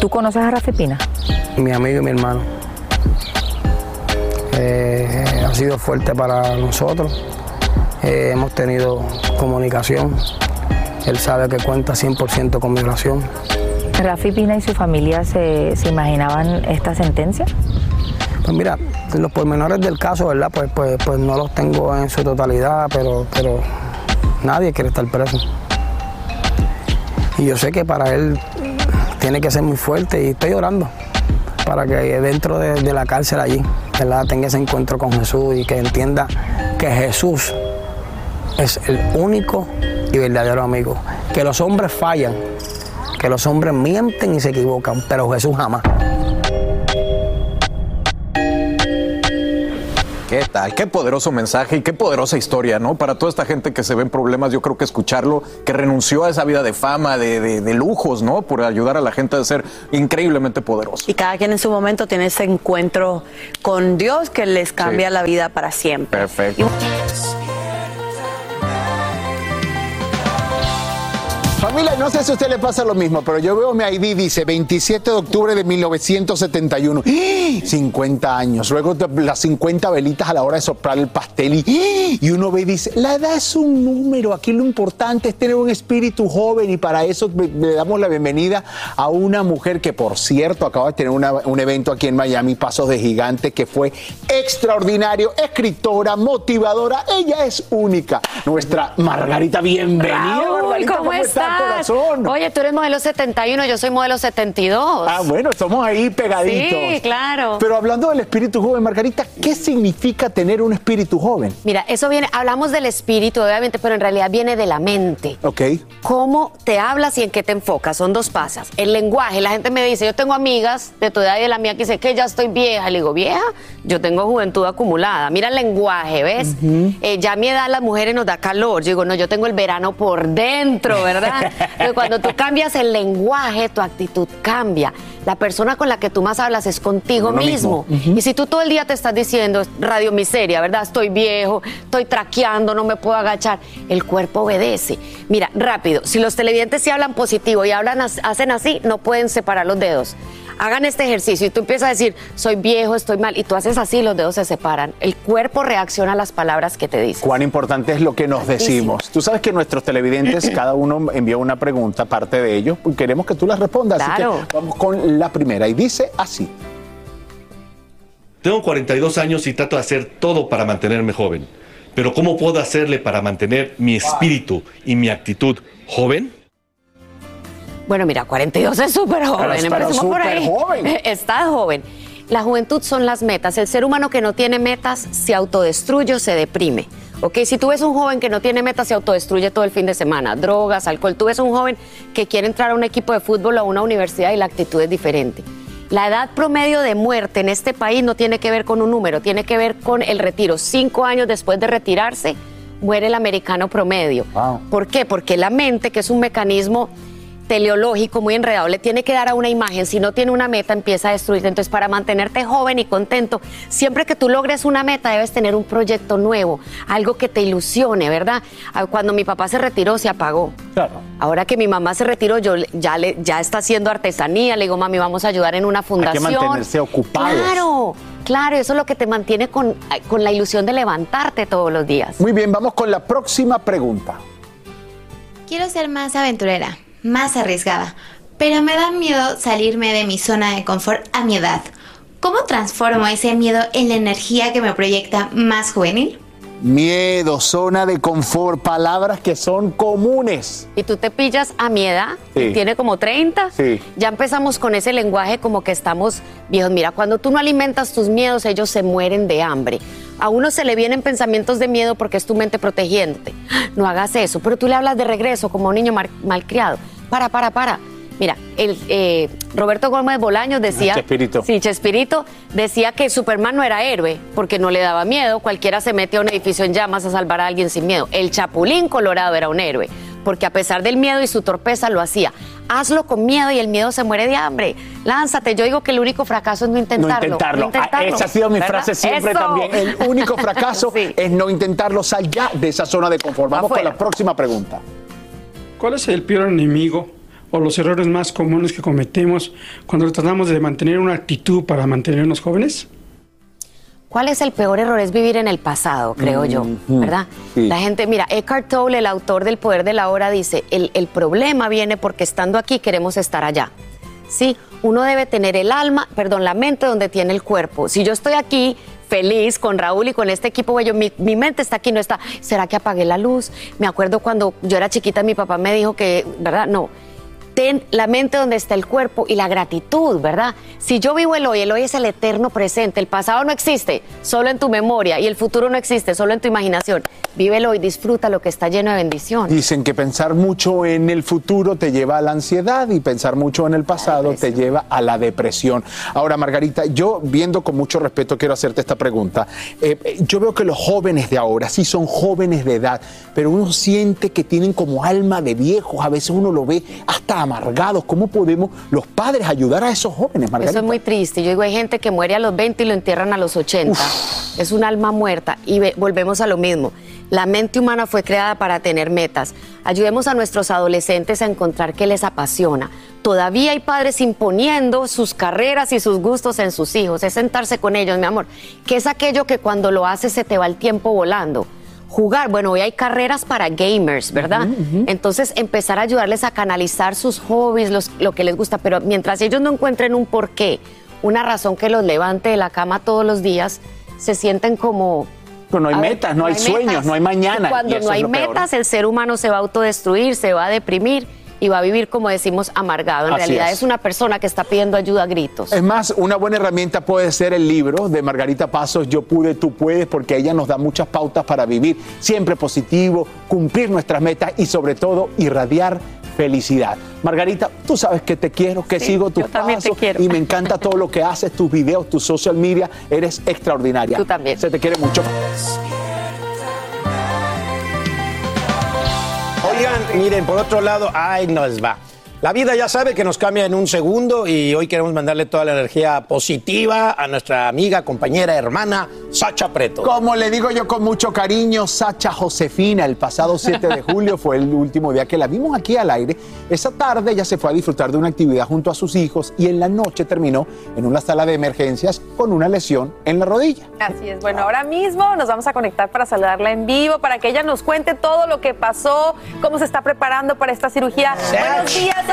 ¿Tú conoces a Rafi Pina? Mi amigo y mi hermano. Eh, ha sido fuerte para nosotros. Eh, hemos tenido comunicación. Él sabe que cuenta 100% con mi relación. ¿Rafi Pina y su familia se, se imaginaban esta sentencia? Pues mira, los pormenores del caso, ¿verdad? Pues, pues, pues no los tengo en su totalidad, pero, pero nadie quiere estar preso. Y yo sé que para él tiene que ser muy fuerte y estoy orando para que dentro de, de la cárcel allí, ¿verdad? Tenga ese encuentro con Jesús y que entienda que Jesús es el único y verdadero amigo. Que los hombres fallan, que los hombres mienten y se equivocan, pero Jesús jamás. ¿Qué tal? Qué poderoso mensaje y qué poderosa historia, ¿no? Para toda esta gente que se ve en problemas, yo creo que escucharlo, que renunció a esa vida de fama, de, de- de lujos, ¿no? Por ayudar a la gente a ser increíblemente poderoso. Y cada quien en su momento tiene ese encuentro con Dios que les cambia la vida para siempre. Perfecto. No sé si a usted le pasa lo mismo, pero yo veo mi ID, dice 27 de octubre de 1971. ¡Ah! 50 años. Luego las 50 velitas a la hora de soplar el pastel y, ¡ah! y uno ve y dice, la edad es un número. Aquí lo importante es tener un espíritu joven y para eso le damos la bienvenida a una mujer que, por cierto, acaba de tener una- un evento aquí en Miami, Pasos de Gigante, que fue extraordinario. Escritora, motivadora. Ella es única. Nuestra Margarita, bienvenida. Raúl, Margarita, ¿cómo, está, estás? Corazón? Oye, tú eres modelo 71, yo soy modelo 72. Ah, bueno, estamos ahí pegaditos. Sí, claro. Pero hablando del espíritu joven, Margarita, ¿qué significa tener un espíritu joven? Mira, eso viene, hablamos del espíritu, obviamente, pero en realidad viene de la mente. Ok. ¿Cómo te hablas y en qué te enfocas? Son dos pasas. El lenguaje, la gente me dice, yo tengo amigas de tu edad y de la mía que dice que ya estoy vieja. Le digo, vieja, yo tengo juventud acumulada. Mira el lenguaje, ¿ves? Eh, ya a mi edad las mujeres nos da calor. Yo digo, no, yo tengo el verano por dentro, ¿verdad? Pero cuando tú cambias el lenguaje, tu actitud cambia. La persona con la que tú más hablas es contigo Uno mismo. mismo. Y si tú todo el día te estás diciendo radio miseria, ¿verdad? Estoy viejo, estoy traqueando, no me puedo agachar, el cuerpo obedece. Mira, rápido, si los televidentes se hablan positivo y hablan, hacen así, no pueden separar los dedos. Hagan este ejercicio y tú empiezas a decir, soy viejo, estoy mal, y tú haces así, los dedos se separan. El cuerpo reacciona a las palabras que te dicen. Cuán importante es lo que nos decimos. Tú sabes que nuestros televidentes, cada uno envió una pregunta, parte de ellos, y queremos que tú las respondas. Así que vamos con la primera. Y dice así. Tengo 42 años y trato de hacer todo para mantenerme joven. Pero ¿cómo puedo hacerle para mantener mi espíritu y mi actitud joven? Bueno, mira, 42 es súper joven. Empecemos por ahí. joven. Estás joven. La juventud son las metas. El ser humano que no tiene metas se autodestruye o se deprime. ¿Ok? Si tú ves un joven que no tiene metas, se autodestruye todo el fin de semana. Drogas, alcohol. Tú ves un joven que quiere entrar a un equipo de fútbol o a una universidad y la actitud es diferente. La edad promedio de muerte en este país no tiene que ver con un número, tiene que ver con el retiro. Cinco años después de retirarse, muere el americano promedio. ¿Por qué? Porque la mente, que es un mecanismo teleológico muy enredado, le tiene que dar a una imagen, si no tiene una meta empieza a destruirte. Entonces, para mantenerte joven y contento, siempre que tú logres una meta debes tener un proyecto nuevo, algo que te ilusione, ¿verdad? Ah, Cuando mi papá se retiró, se apagó. Claro. Ahora que mi mamá se retiró, yo ya, le, ya está haciendo artesanía, le digo, mami, vamos a ayudar en una Hay que fundación. mantenerse ocupados. Claro, claro, eso es lo que te mantiene con, con la ilusión de levantarte todos los días. Muy bien, vamos con la próxima pregunta. Quiero ser más aventurera, más arriesgada, pero me da miedo salirme de mi zona de confort a mi edad. ¿Cómo transformo ese miedo en la energía que me proyecta más juvenil? Miedo, zona de confort, palabras que son comunes. Y tú te pillas a mi edad, Sí. tiene como 30, Sí. ya empezamos con ese lenguaje como que estamos viejos. Mira, cuando tú no alimentas tus miedos, ellos se mueren de hambre. A uno se le vienen pensamientos de miedo porque es tu mente protegiéndote. No hagas eso, pero tú le hablas de regreso como a un niño malcriado. Para, para, para. Mira, el, eh, Roberto Gómez Bolaños decía... Chespirito. Sí, Chespirito decía que Superman no era héroe porque no le daba miedo. Cualquiera se mete a un edificio en llamas a salvar a alguien sin miedo. El Chapulín Colorado era un héroe porque a pesar del miedo y su torpeza lo hacía. Hazlo con miedo y el miedo se muere de hambre. Lánzate. Yo digo que el único fracaso es no intentarlo. No intentarlo. No intentarlo. Ah, Esa ha sido mi ¿verdad? frase siempre Eso. también. El único fracaso es no intentarlo. Sal ya de esa zona de confort. Vamos con la próxima pregunta. ¿Cuál es el peor enemigo o los errores más comunes que cometemos cuando tratamos de mantener una actitud para mantenernos jóvenes? ¿Cuál es el peor error? Es vivir en el pasado, creo yo. ¿verdad? Sí. La gente, mira, Eckhart Tolle, el autor del Poder de la Hora, dice, el, el problema viene porque estando aquí queremos estar allá. Sí, uno debe tener el alma, perdón, la mente donde tiene el cuerpo. Si yo estoy aquí feliz con Raúl y con este equipo, güey, yo, mi, mi mente está aquí, no está. ¿Será que apagué la luz? Me acuerdo cuando yo era chiquita, mi papá me dijo que, ¿verdad? No. Mantén la mente donde está el cuerpo y la gratitud, ¿verdad? Si yo vivo el hoy, el hoy es el eterno presente, el pasado no existe, solo en tu memoria, y el futuro no existe, solo en tu imaginación. Vive el hoy, disfruta lo que está lleno de bendición. Dicen que pensar mucho en el futuro te lleva a la ansiedad y pensar mucho en el pasado te lleva a la depresión. Ahora, Margarita, yo viendo con mucho respeto quiero hacerte esta pregunta. Eh, eh, yo veo que los jóvenes de ahora sí son jóvenes de edad, pero uno siente que tienen como alma de viejos. A veces uno lo ve hasta amargados. ¿Cómo podemos los padres ayudar a esos jóvenes, Margarita? Eso es muy triste. Yo digo, hay gente que muere a los 20 y lo entierran a los 80. Es un alma muerta. Y ve- volvemos a lo mismo. La mente humana fue creada para tener metas. Ayudemos a nuestros adolescentes a encontrar qué les apasiona. Todavía hay padres imponiendo sus carreras y sus gustos en sus hijos. Es sentarse con ellos, mi amor. ¿Qué es aquello que cuando lo haces se te va el tiempo volando? Jugar, bueno, hoy hay carreras para gamers, ¿verdad? Entonces empezar a ayudarles a canalizar sus hobbies, los- lo que les gusta, pero mientras ellos no encuentren un porqué, una razón que los levante de la cama todos los días, se sienten como... Pero no hay ver, metas, no hay sueños, metas. no hay mañana. Y cuando y no hay peor. metas, el ser humano se va a autodestruir, se va a deprimir y va a vivir, como decimos, amargado. En Así realidad es. es una persona que está pidiendo ayuda a gritos. Es más, una buena herramienta puede ser el libro de Margarita Pasos, Yo pude, tú puedes, porque ella nos da muchas pautas para vivir siempre positivo, cumplir nuestras metas y sobre todo irradiar felicidad. Margarita, tú sabes que te quiero, que Sí, sigo tus yo también te pasos quiero. y me encanta todo lo que haces, tus videos, tus social media, eres extraordinaria. Tú también. Se te quiere mucho. Miren, por otro lado, ay, nos va. La vida ya sabe que nos cambia en un segundo y hoy queremos mandarle toda la energía positiva a nuestra amiga, compañera, hermana, Sacha Preto. Como le digo yo con mucho cariño, Sacha Josefina, el pasado 7 de julio fue el último día que la vimos aquí al aire. Esa tarde ella se fue a disfrutar de una actividad junto a sus hijos y en la noche terminó en una sala de emergencias con una lesión en la rodilla. Así es. Bueno, ahora mismo nos vamos a conectar para saludarla en vivo, para que ella nos cuente todo lo que pasó, cómo se está preparando para esta cirugía. Buenos días,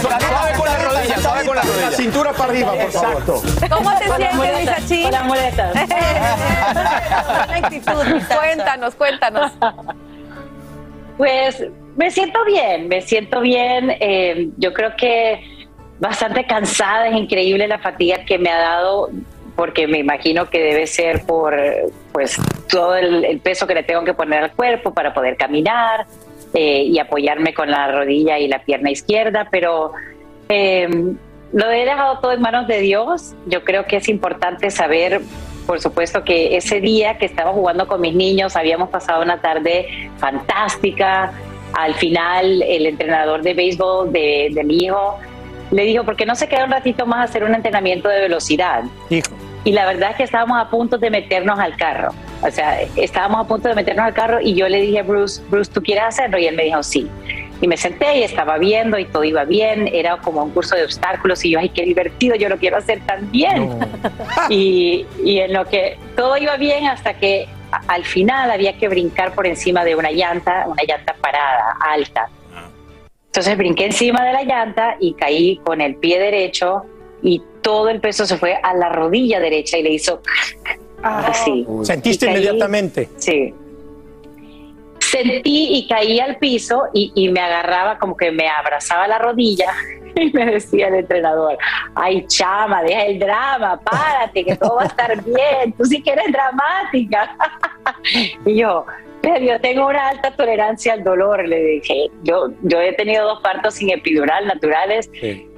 Suave con suave con la rodilla. Cintura para arriba, por favor. ¿Cómo te Con las sientes, muletas, Misachín? con las muletas. Actitud. Cuéntanos, cuéntanos. Pues me siento bien, me siento bien. eh, yo creo que bastante cansada, es increíble la fatiga que me ha dado, porque me imagino que debe ser por pues todo el, el peso que le tengo que poner al cuerpo para poder caminar eh, y apoyarme con la rodilla y la pierna izquierda, pero eh, lo he dejado todo en manos de Dios. Yo creo que es importante saber, por supuesto, que ese día que estaba jugando con mis niños habíamos pasado una tarde fantástica. Al final, el entrenador de béisbol de, de mi hijo le dijo, ¿por qué no se queda un ratito más a hacer un entrenamiento de velocidad? Hijo. Y la verdad es que estábamos a punto de meternos al carro. O sea, estábamos a punto de meternos al carro y yo le dije a Bruce, Bruce, ¿tú quieres hacerlo? Y él me dijo, sí. Y me senté y estaba viendo y todo iba bien. Era como un curso de obstáculos y yo, ay, qué divertido, yo lo quiero hacer también. y, y en lo que todo iba bien hasta que al final había que brincar por encima de una llanta, una llanta parada, alta. Entonces brinqué encima de la llanta y caí con el pie derecho y todo el peso se fue a la rodilla derecha y le hizo así. ¿Sentiste caí- inmediatamente? Sí. Sentí y caí al piso y, y me agarraba como que me abrazaba la rodilla y me decía el entrenador, ay chama, deja el drama, párate, que todo va a estar bien, tú sí que eres dramática. y yo, pero yo tengo una alta tolerancia al dolor, le dije, yo, yo he tenido dos partos sin epidural naturales,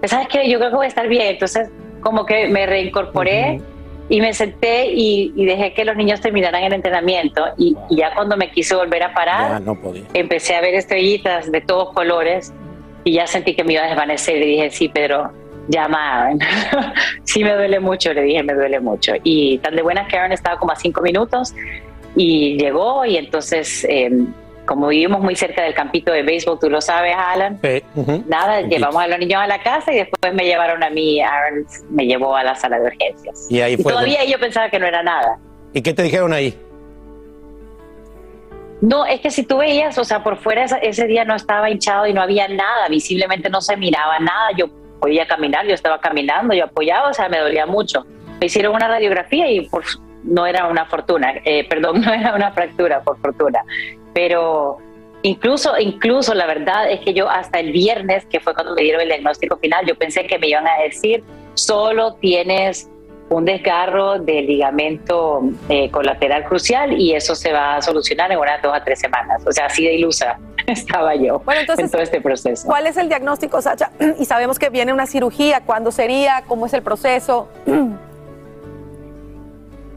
¿sabes qué? Yo creo que voy a estar bien, entonces como que me reincorporé. Y me senté y, y dejé que los niños terminaran el entrenamiento. Y, y ya cuando me quise volver a parar, no podía. empecé a ver estrellitas de todos colores y ya sentí que me iba a desvanecer. Y dije, sí, Pedro, llama. sí, me duele mucho. Le dije, me duele mucho. Y tan de buenas que Aaron estaba como a cinco minutos y llegó. Y entonces, eh, como vivimos muy cerca del campito de béisbol, tú lo sabes, Alan. Nada, llevamos a los niños a la casa y después me llevaron a mí, Aaron me llevó a la sala de urgencias. Y ahí fue. todavía yo pensaba que no era nada. ¿Y qué te dijeron ahí? No, es que si tú veías, o sea, por fuera ese día no estaba hinchado y no había nada, visiblemente no se miraba nada, yo podía caminar, yo estaba caminando, yo apoyaba, o sea, me dolía mucho, me hicieron una radiografía y por, no era una fortuna, eh, perdón, no era una fractura, por fortuna. Pero incluso, incluso la verdad es que yo hasta el viernes, que fue cuando me dieron el diagnóstico final, yo pensé que me iban a decir, solo tienes un desgarro del ligamento eh, colateral crucial y eso se va a solucionar en unas dos a tres semanas. O sea, así de ilusa estaba yo en todo este proceso. ¿Cuál es el diagnóstico, Sacha? Y sabemos que viene una cirugía. ¿Cuándo sería? ¿Cómo es el proceso?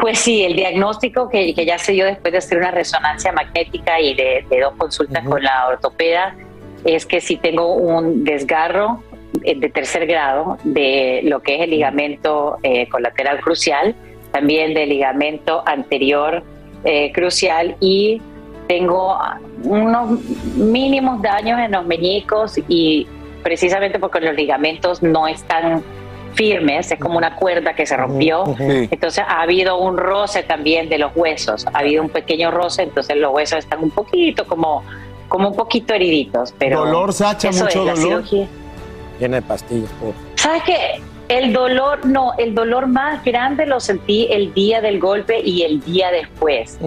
Pues sí, el diagnóstico que, que, ya se dio después de hacer una resonancia magnética y de, dos consultas con la ortopeda es que si tengo un desgarro eh, de tercer grado de lo que es el ligamento eh, colateral crucial, también del ligamento anterior eh, crucial y tengo unos mínimos daños en los meñicos y precisamente porque los ligamentos no están firmes, es como una cuerda que se rompió. Entonces ha habido un roce también de los huesos, ha habido un pequeño roce, entonces los huesos están un poquito como, como un poquito heriditos. Pero dolor, Sacha, mucho dolor. Llena de pastillas. ¿Sabes qué? El dolor, no, el dolor más grande lo sentí el día del golpe y el día después.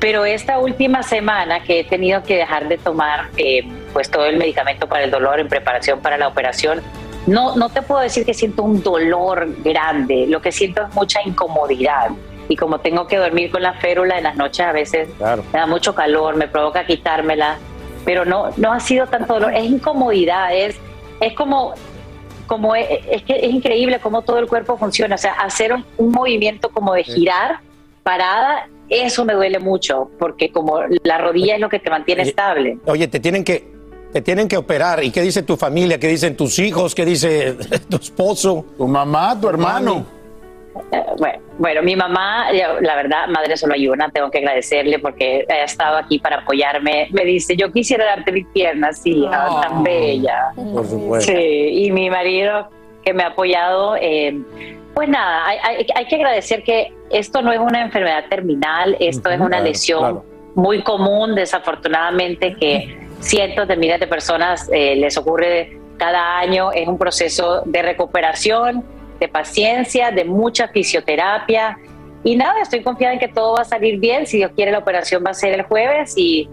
Pero esta última semana que he tenido que dejar de tomar eh, pues todo el medicamento para el dolor en preparación para la operación, no, no te puedo decir que siento un dolor grande, lo que siento es mucha incomodidad. Y como tengo que dormir con la férula en las noches, a veces me da mucho calor, me provoca quitármela, pero no, no ha sido tanto dolor, es incomodidad, es, es como, como es, que es increíble cómo todo el cuerpo funciona. O sea, hacer un, movimiento como de girar, parada, eso me duele mucho, porque como la rodilla es lo que te mantiene estable. Oye, te tienen que te tienen que operar. ¿Y qué dice tu familia? ¿Qué dicen tus hijos? ¿Qué dice tu esposo? ¿Tu mamá? ¿Tu hermano? Eh, bueno, bueno, mi mamá, la verdad, madre solo ayuda, tengo que agradecerle porque ha estado aquí para apoyarme. Me dice, yo quisiera darte mis piernas, sí, ah, tan bella. Por supuesto. Sí, y mi marido que me ha apoyado. Eh, pues nada, hay, que agradecer que esto no es una enfermedad terminal, esto es una lesión muy común, desafortunadamente, que cientos de miles de personas eh, les ocurre cada año. Es un proceso de recuperación, de paciencia, de mucha fisioterapia. Y nada, estoy confiada en que todo va a salir bien. Si Dios quiere, la operación va a ser el jueves y,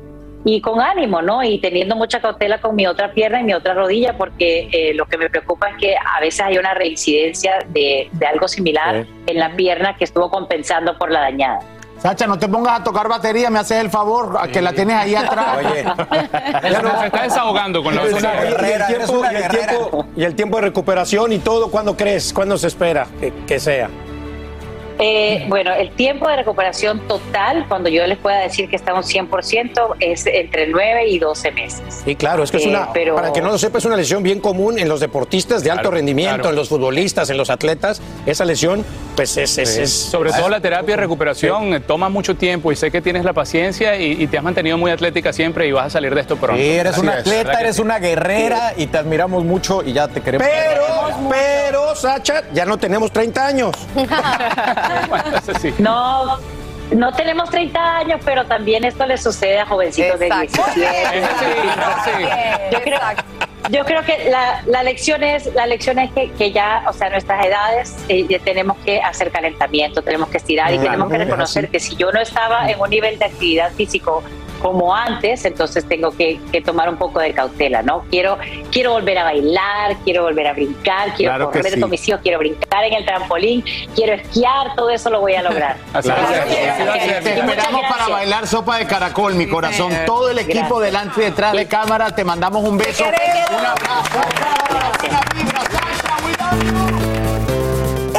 y con ánimo, ¿no? Y teniendo mucha cautela con mi otra pierna y mi otra rodilla, porque eh, lo que me preocupa es que a veces hay una reincidencia de, de algo similar en la pierna que estuvo compensando por la dañada. Sacha, no te pongas a tocar batería, me haces el favor, a que la tienes ahí atrás. Oye, se está desahogando con la y, el tiempo, y, el tiempo, y el tiempo de recuperación y todo, ¿cuándo crees? ¿Cuándo se espera que sea? Eh, bueno, el tiempo de recuperación total, cuando yo les pueda decir que estamos 100%, es entre 9 y 12 meses. Y claro, es que es una, eh, para que no lo sepa, es una lesión bien común en los deportistas de alto rendimiento, en los futbolistas, en los atletas. Esa lesión, pues es... es, Sobre todo la terapia de recuperación eh, toma mucho tiempo y sé que tienes la paciencia y, te has mantenido muy atlética siempre y vas a salir de esto pronto. Sí, eres una atleta, eres una guerrera y te admiramos mucho y ya te queremos. Pero, pero, Sacha, ya no tenemos 30 años. No, no tenemos 30 años, pero también esto le sucede a jovencitos de 17. Yo creo, que la, lección es, la lección es que, ya, o sea, nuestras edades eh, ya tenemos que hacer calentamiento, tenemos que estirar y tenemos que reconocer que si yo no estaba en un nivel de actividad físico como antes, entonces tengo que, tomar un poco de cautela, ¿no? Quiero, quiero volver a bailar, quiero volver a brincar, quiero correr con mis hijos, quiero brincar en el trampolín, quiero esquiar, todo eso lo voy a lograr. Te esperamos para bailar sopa de caracol, mi corazón. Todo el equipo delante y detrás de cámara, te mandamos un beso, un abrazo,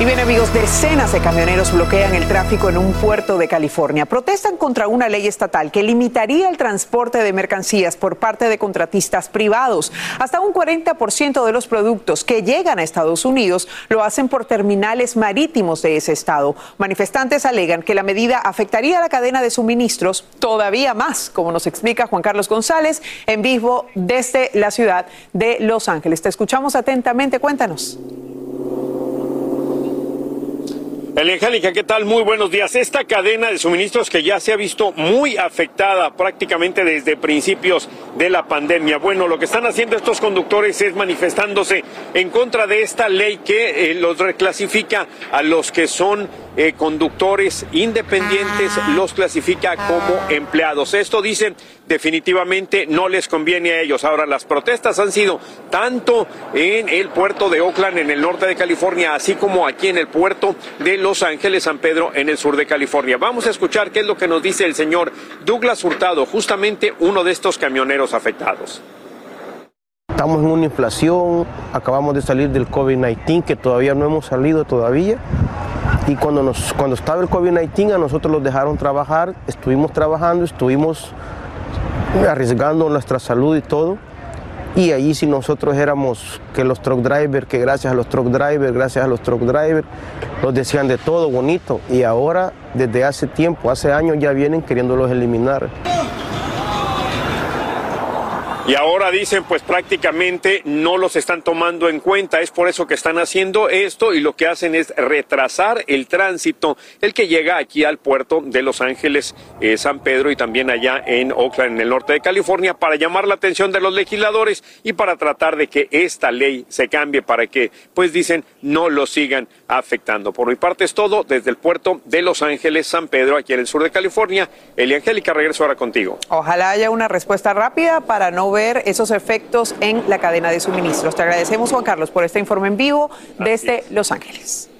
Y bien amigos, decenas de camioneros bloquean el tráfico en un puerto de California. Protestan contra una ley estatal que limitaría el transporte de mercancías por parte de contratistas privados. Hasta un 40% de los productos que llegan a Estados Unidos lo hacen por terminales marítimos de ese estado. Manifestantes alegan que la medida afectaría a la cadena de suministros todavía más, como nos explica Juan Carlos González en vivo desde la ciudad de Los Ángeles. Te escuchamos atentamente, cuéntanos. Angélica, ¿qué tal? Muy buenos días. Esta cadena de suministros que ya se ha visto muy afectada prácticamente desde principios de la pandemia. Bueno, lo que están haciendo estos conductores es manifestándose en contra de esta ley que eh, los reclasifica a los que son eh, conductores independientes, los clasifica como empleados. Esto dicen definitivamente no les conviene a ellos. Ahora, las protestas han sido tanto en el puerto de Oakland, en el norte de California, así como aquí en el puerto de Los Ángeles, San Pedro, en el sur de California. Vamos a escuchar qué es lo que nos dice el señor Douglas Hurtado, justamente uno de estos camioneros afectados. Estamos en una inflación, acabamos de salir del COVID-19, que todavía no hemos salido todavía. Y cuando, nos, cuando estaba el COVID-19 a nosotros los dejaron trabajar, estuvimos trabajando, estuvimos arriesgando nuestra salud y todo. Y allí si nosotros éramos que los truck drivers, que gracias a los truck drivers, gracias a los truck drivers, nos decían de todo bonito. Y ahora, desde hace tiempo, hace años ya vienen queriéndolos eliminar. Y ahora dicen, pues prácticamente no los están tomando en cuenta. Es por eso que están haciendo esto y lo que hacen es retrasar el tránsito, el que llega aquí al puerto de Los Ángeles, eh, San Pedro y también allá en Oakland, en el norte de California, para llamar la atención de los legisladores y para tratar de que esta ley se cambie para que, pues dicen, no lo sigan afectando. Por mi parte es todo desde el puerto de Los Ángeles, San Pedro, aquí en el sur de California. Eli Angélica, regreso ahora contigo. Ojalá haya una respuesta rápida para no ver esos efectos en la cadena de suministros. Te agradecemos, Juan Carlos, por este informe en vivo desde Los Ángeles.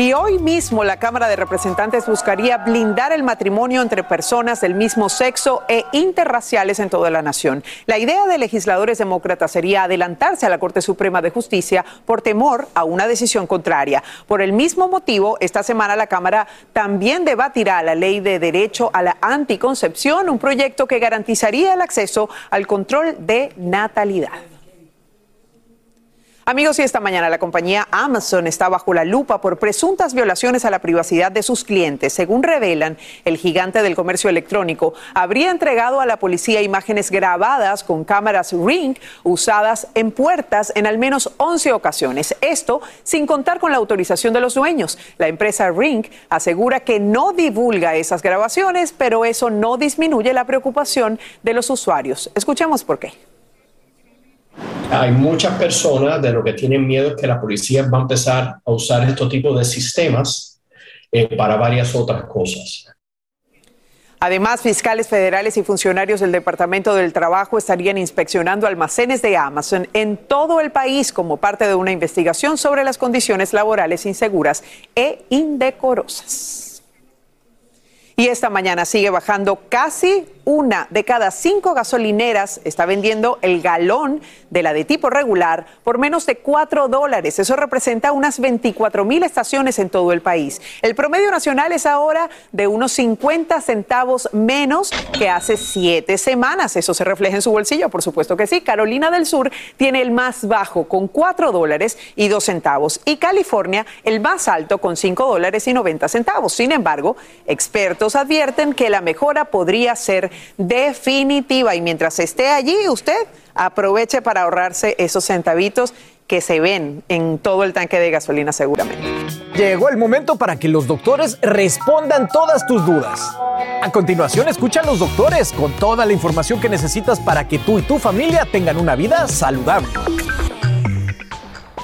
Y hoy mismo la Cámara de Representantes buscaría blindar el matrimonio entre personas del mismo sexo e interraciales en toda la nación. La idea de legisladores demócratas sería adelantarse a la Corte Suprema de Justicia por temor a una decisión contraria. Por el mismo motivo, esta semana la Cámara también debatirá la ley de derecho a la anticoncepción, un proyecto que garantizaría el acceso al control de natalidad. Amigos, y esta mañana la compañía Amazon está bajo la lupa por presuntas violaciones a la privacidad de sus clientes. Según revelan, el gigante del comercio electrónico habría entregado a la policía imágenes grabadas con cámaras Ring usadas en puertas en al menos 11 ocasiones. Esto sin contar con la autorización de los dueños. La empresa Ring asegura que no divulga esas grabaciones, pero eso no disminuye la preocupación de los usuarios. Escuchemos por qué. Hay muchas personas de lo que tienen miedo es que la policía va a empezar a usar estos tipos de sistemas eh, para varias otras cosas. Además, fiscales federales y funcionarios del Departamento del Trabajo estarían inspeccionando almacenes de Amazon en todo el país como parte de una investigación sobre las condiciones laborales inseguras e indecorosas. Y esta mañana sigue bajando casi una de cada cinco gasolineras está vendiendo el galón de la de tipo regular por menos de 4 dólares. Eso representa unas 24 mil estaciones en todo el país. El promedio nacional es ahora de unos 50 centavos menos que hace siete semanas. Eso se refleja en su bolsillo, por supuesto que sí. Carolina del Sur tiene el más bajo con 4 dólares y 2 centavos y California el más alto con 5 dólares y 90 centavos. Sin embargo, expertos advierten que la mejora podría ser definitiva y mientras esté allí usted aproveche para ahorrarse esos centavitos que se ven en todo el tanque de gasolina seguramente. Llegó el momento para que los doctores respondan todas tus dudas. A continuación, escucha a los doctores con toda la información que necesitas para que tú y tu familia tengan una vida saludable.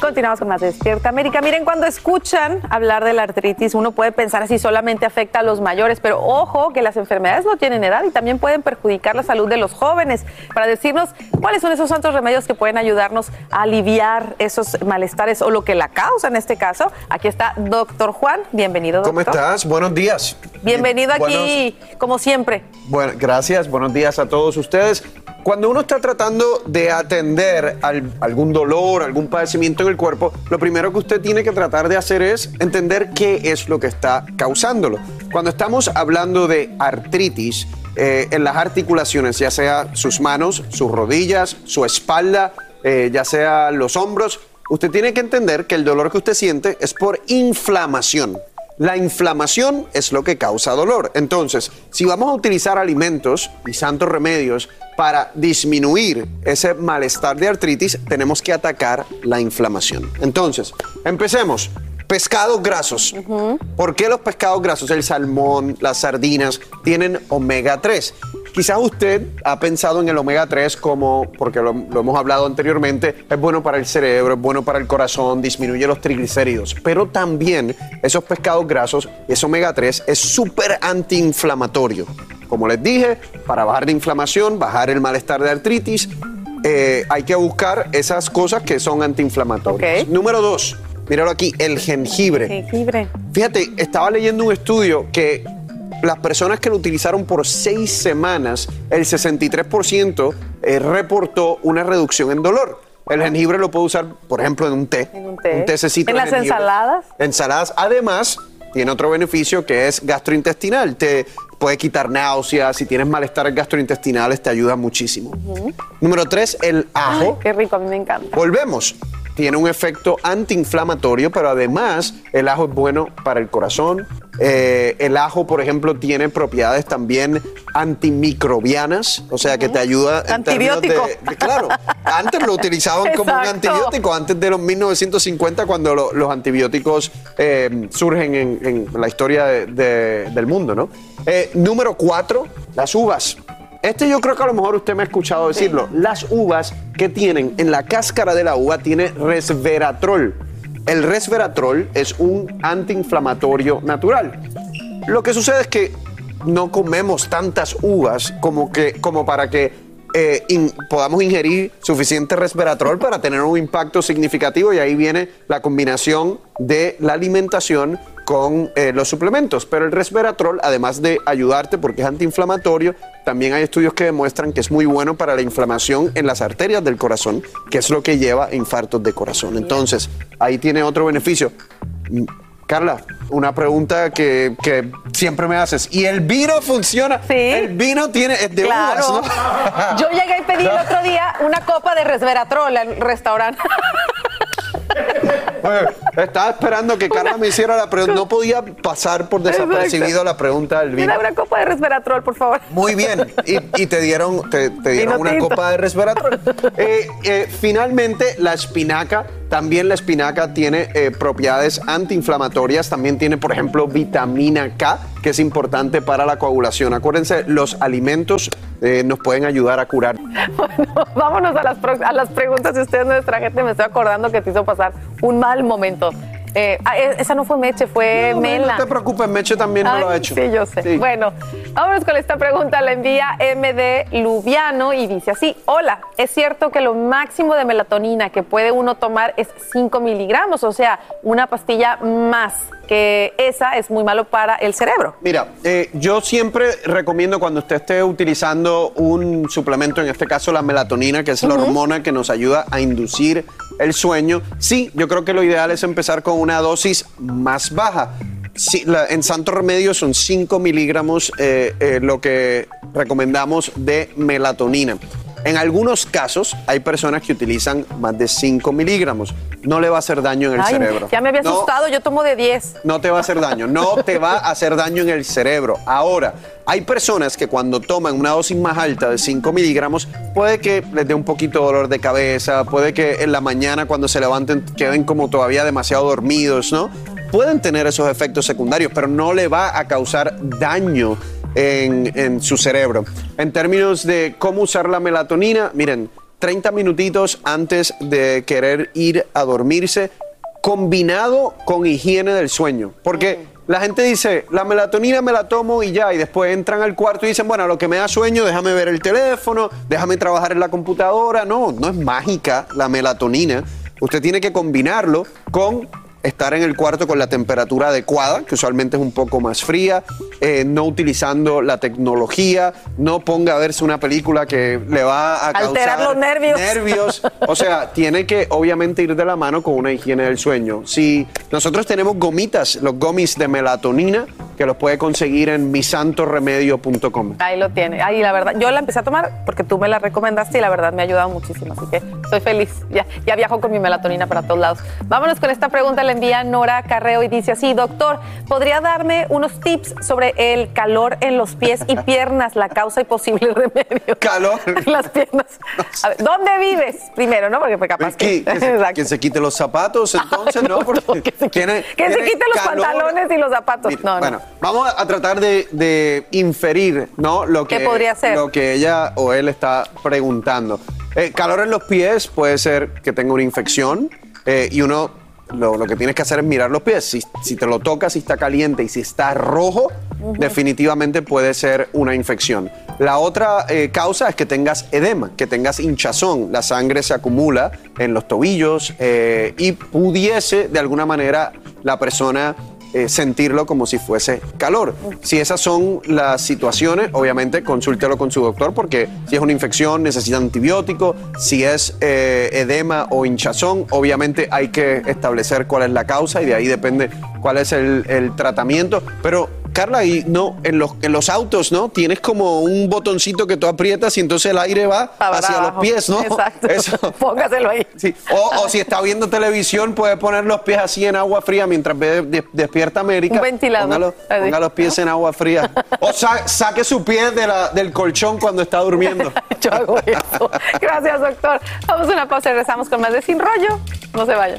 Continuamos con más Despierta América. Miren, cuando escuchan hablar de la artritis, uno puede pensar así solamente afecta a los mayores, pero ojo que las enfermedades no tienen edad y también pueden perjudicar la salud de los jóvenes. Para decirnos cuáles son esos santos remedios que pueden ayudarnos a aliviar esos malestares o lo que la causa en este caso, aquí está doctor Juan. Bienvenido, doctor. ¿Cómo estás? Buenos días. Bienvenido aquí, como siempre. Bueno, gracias. Buenos días a todos ustedes. Cuando uno está tratando de atender al- algún dolor, algún padecimiento el cuerpo, lo primero que usted tiene que tratar de hacer es entender qué es lo que está causándolo. Cuando estamos hablando de artritis eh, en las articulaciones, ya sea sus manos, sus rodillas, su espalda, eh, ya sea los hombros, usted tiene que entender que el dolor que usted siente es por inflamación. La inflamación es lo que causa dolor. Entonces, si vamos a utilizar alimentos y santos remedios para disminuir ese malestar de artritis, tenemos que atacar la inflamación. Entonces, empecemos. Pescados grasos. ¿Por qué los pescados grasos? El salmón, las sardinas, tienen omega 3. Quizás usted ha pensado en el omega 3 como, porque lo, lo hemos hablado anteriormente, es bueno para el cerebro, es bueno para el corazón, disminuye los triglicéridos, pero también esos pescados grasos, ese omega 3 es súper antiinflamatorio. Como les dije, para bajar de inflamación, bajar el malestar de artritis, eh, hay que buscar esas cosas que son antiinflamatorias. Número dos, míralo aquí, el jengibre. Jengibre. Fíjate, estaba leyendo un estudio que las personas que lo utilizaron por seis semanas, el 63% eh, reportó una reducción en dolor. El jengibre lo puede usar, por ejemplo, en un té. En un té. Un tececito En de las jengibre. ensaladas. Ensaladas. Además, tiene otro beneficio que es gastrointestinal. Te puede quitar náuseas. Si tienes malestares gastrointestinales, te ayuda muchísimo. Número tres, el ajo. Qué rico, a mí me encanta. Volvemos. Tiene un efecto antiinflamatorio, pero además el ajo es bueno para el corazón. Eh, el ajo, por ejemplo, tiene propiedades también antimicrobianas, o sea que te ayuda en de- claro, antes lo utilizaban como un antibiótico, antes de los 1950, cuando lo- los antibióticos eh, surgen en, en la historia de- de- del mundo, ¿no? Eh, número cuatro, las uvas. Este yo creo que a lo mejor usted me ha escuchado decirlo. Las uvas que tienen en la cáscara de la uva tiene resveratrol. El resveratrol es un antiinflamatorio natural. Lo que sucede es que no comemos tantas uvas como, que, como para que eh, in- podamos ingerir suficiente resveratrol para tener un impacto significativo y ahí viene la combinación de la alimentación con eh, los suplementos. Pero el resveratrol, además de ayudarte porque es antiinflamatorio, también hay estudios que demuestran que es muy bueno para la inflamación en las arterias del corazón, que es lo que lleva a infartos de corazón. Entonces, ahí tiene otro beneficio. Mm, Carla, una pregunta que, que siempre me haces. ¿Y el vino funciona? Sí. El vino tiene, es de Claro. uvas, ¿no? Yo llegué y pedí el otro día una copa de resveratrol al restaurante. Estaba esperando que Carla me hiciera la pregunta. No podía pasar por desapercibido la pregunta del vino. Una copa de resveratrol, por favor. Muy bien. Y, y te dieron, te, te dieron una tinto. copa de resveratrol. Eh, eh, finalmente, la espinaca. También la espinaca tiene eh, propiedades antiinflamatorias. También tiene, por ejemplo, vitamina K, que es importante para la coagulación. Acuérdense, los alimentos eh, nos pueden ayudar a curar. Vámonos a las, pro- a las preguntas. Si usted es nuestra gente, me estoy acordando que te hizo pasar un mal momento. Eh, ah, e- esa no fue Meche, fue No, Mela. No te preocupes, Meche también no lo ha Ay, hecho. Sí, yo sé. Bueno, vámonos con esta pregunta. La envía MD Lubiano y dice así: Hola, es cierto que lo máximo de melatonina que puede uno tomar es 5 miligramos, o sea, una pastilla más, que esa es muy malo para el cerebro. Mira, eh, yo siempre recomiendo cuando usted esté utilizando un suplemento, en este caso la melatonina, que es la hormona que nos ayuda a inducir el sueño, sí, yo creo que lo ideal es empezar con una dosis más baja. Sí, la- en Santo Remedio son 5 miligramos eh, eh, lo que recomendamos de melatonina. En algunos casos hay personas que utilizan más de 5 miligramos. No le va a hacer daño en el Ay, cerebro. ya me había No, asustado, yo tomo de 10. no te va a hacer daño, no te va a hacer daño en el cerebro. Ahora, hay personas que cuando toman una dosis más alta de 5 miligramos, puede que les dé un poquito de dolor de cabeza, puede que en la mañana cuando se levanten queden como todavía demasiado dormidos, ¿no? Pueden tener esos efectos secundarios, pero no le va a causar daño en, en su cerebro. En términos de cómo usar la melatonina, miren, 30 minutitos antes de querer ir a dormirse, combinado con higiene del sueño. Porque la gente dice, la melatonina me la tomo y ya, y después entran al cuarto y dicen, bueno, lo que me da sueño, déjame ver el teléfono, déjame trabajar en la computadora. No, no es mágica la melatonina. Usted tiene que combinarlo con estar en el cuarto con la temperatura adecuada, que usualmente es un poco más fría, eh, no utilizando la tecnología, no ponga a verse una película que le va a Alterar causar los nervios. nervios. O sea, tiene que obviamente ir de la mano con una higiene del sueño. Si nosotros tenemos gomitas, los gomis de melatonina, que los puede conseguir en misantoremedio.com. Ahí lo tiene. Ahí la verdad, yo la empecé a tomar porque tú me la recomendaste y la verdad me ha ayudado muchísimo. Así que estoy feliz. Ya, ya viajo con mi melatonina para todos lados. Vámonos con esta pregunta. Envía Nora Carreo y dice así, doctor, ¿podría darme unos tips sobre el calor en los pies y piernas, la causa y posible remedio? Calor. En las piernas. A ver, ¿Dónde vives? Primero, ¿no? Porque fue capaz que... Que, que se, que se quite los zapatos, entonces, ¿no? Porque Que se tiene quiten los calor. pantalones y los zapatos. no, no. Bueno, vamos a tratar de, de inferir, ¿no? Lo que, ¿Qué podría ser? Lo que ella o él está preguntando. Eh, calor en los pies puede ser que tenga una infección eh, y uno lo, lo que tienes que hacer es mirar los pies. Si, si te lo tocas, si está caliente y si está rojo, definitivamente puede ser una infección. La otra eh, causa es que tengas edema, que tengas hinchazón. La sangre se acumula en los tobillos eh, y pudiese de alguna manera la persona eh, sentirlo como si fuese calor. Si esas son las situaciones, obviamente consúltelo con su doctor porque si es una infección necesita antibiótico, si es eh, edema o hinchazón, obviamente hay que establecer cuál es la causa y de ahí depende cuál es el, el tratamiento. Pero Carla, y no, en los, en los autos, ¿no? Tienes como un botoncito que tú aprietas y entonces el aire va Para hacia abajo. los pies, ¿no? Exacto. Eso. Póngaselo ahí. Sí. O, o si está viendo televisión, puede poner los pies así en agua fría mientras ve de- despierta América. Un ventilador. Ponga los pies en agua fría. O sa- saque su pie de la- del colchón cuando está durmiendo. Yo hago eso. Gracias, doctor. Vamos a una pausa y regresamos con más de Sin Rollo. No se vayan.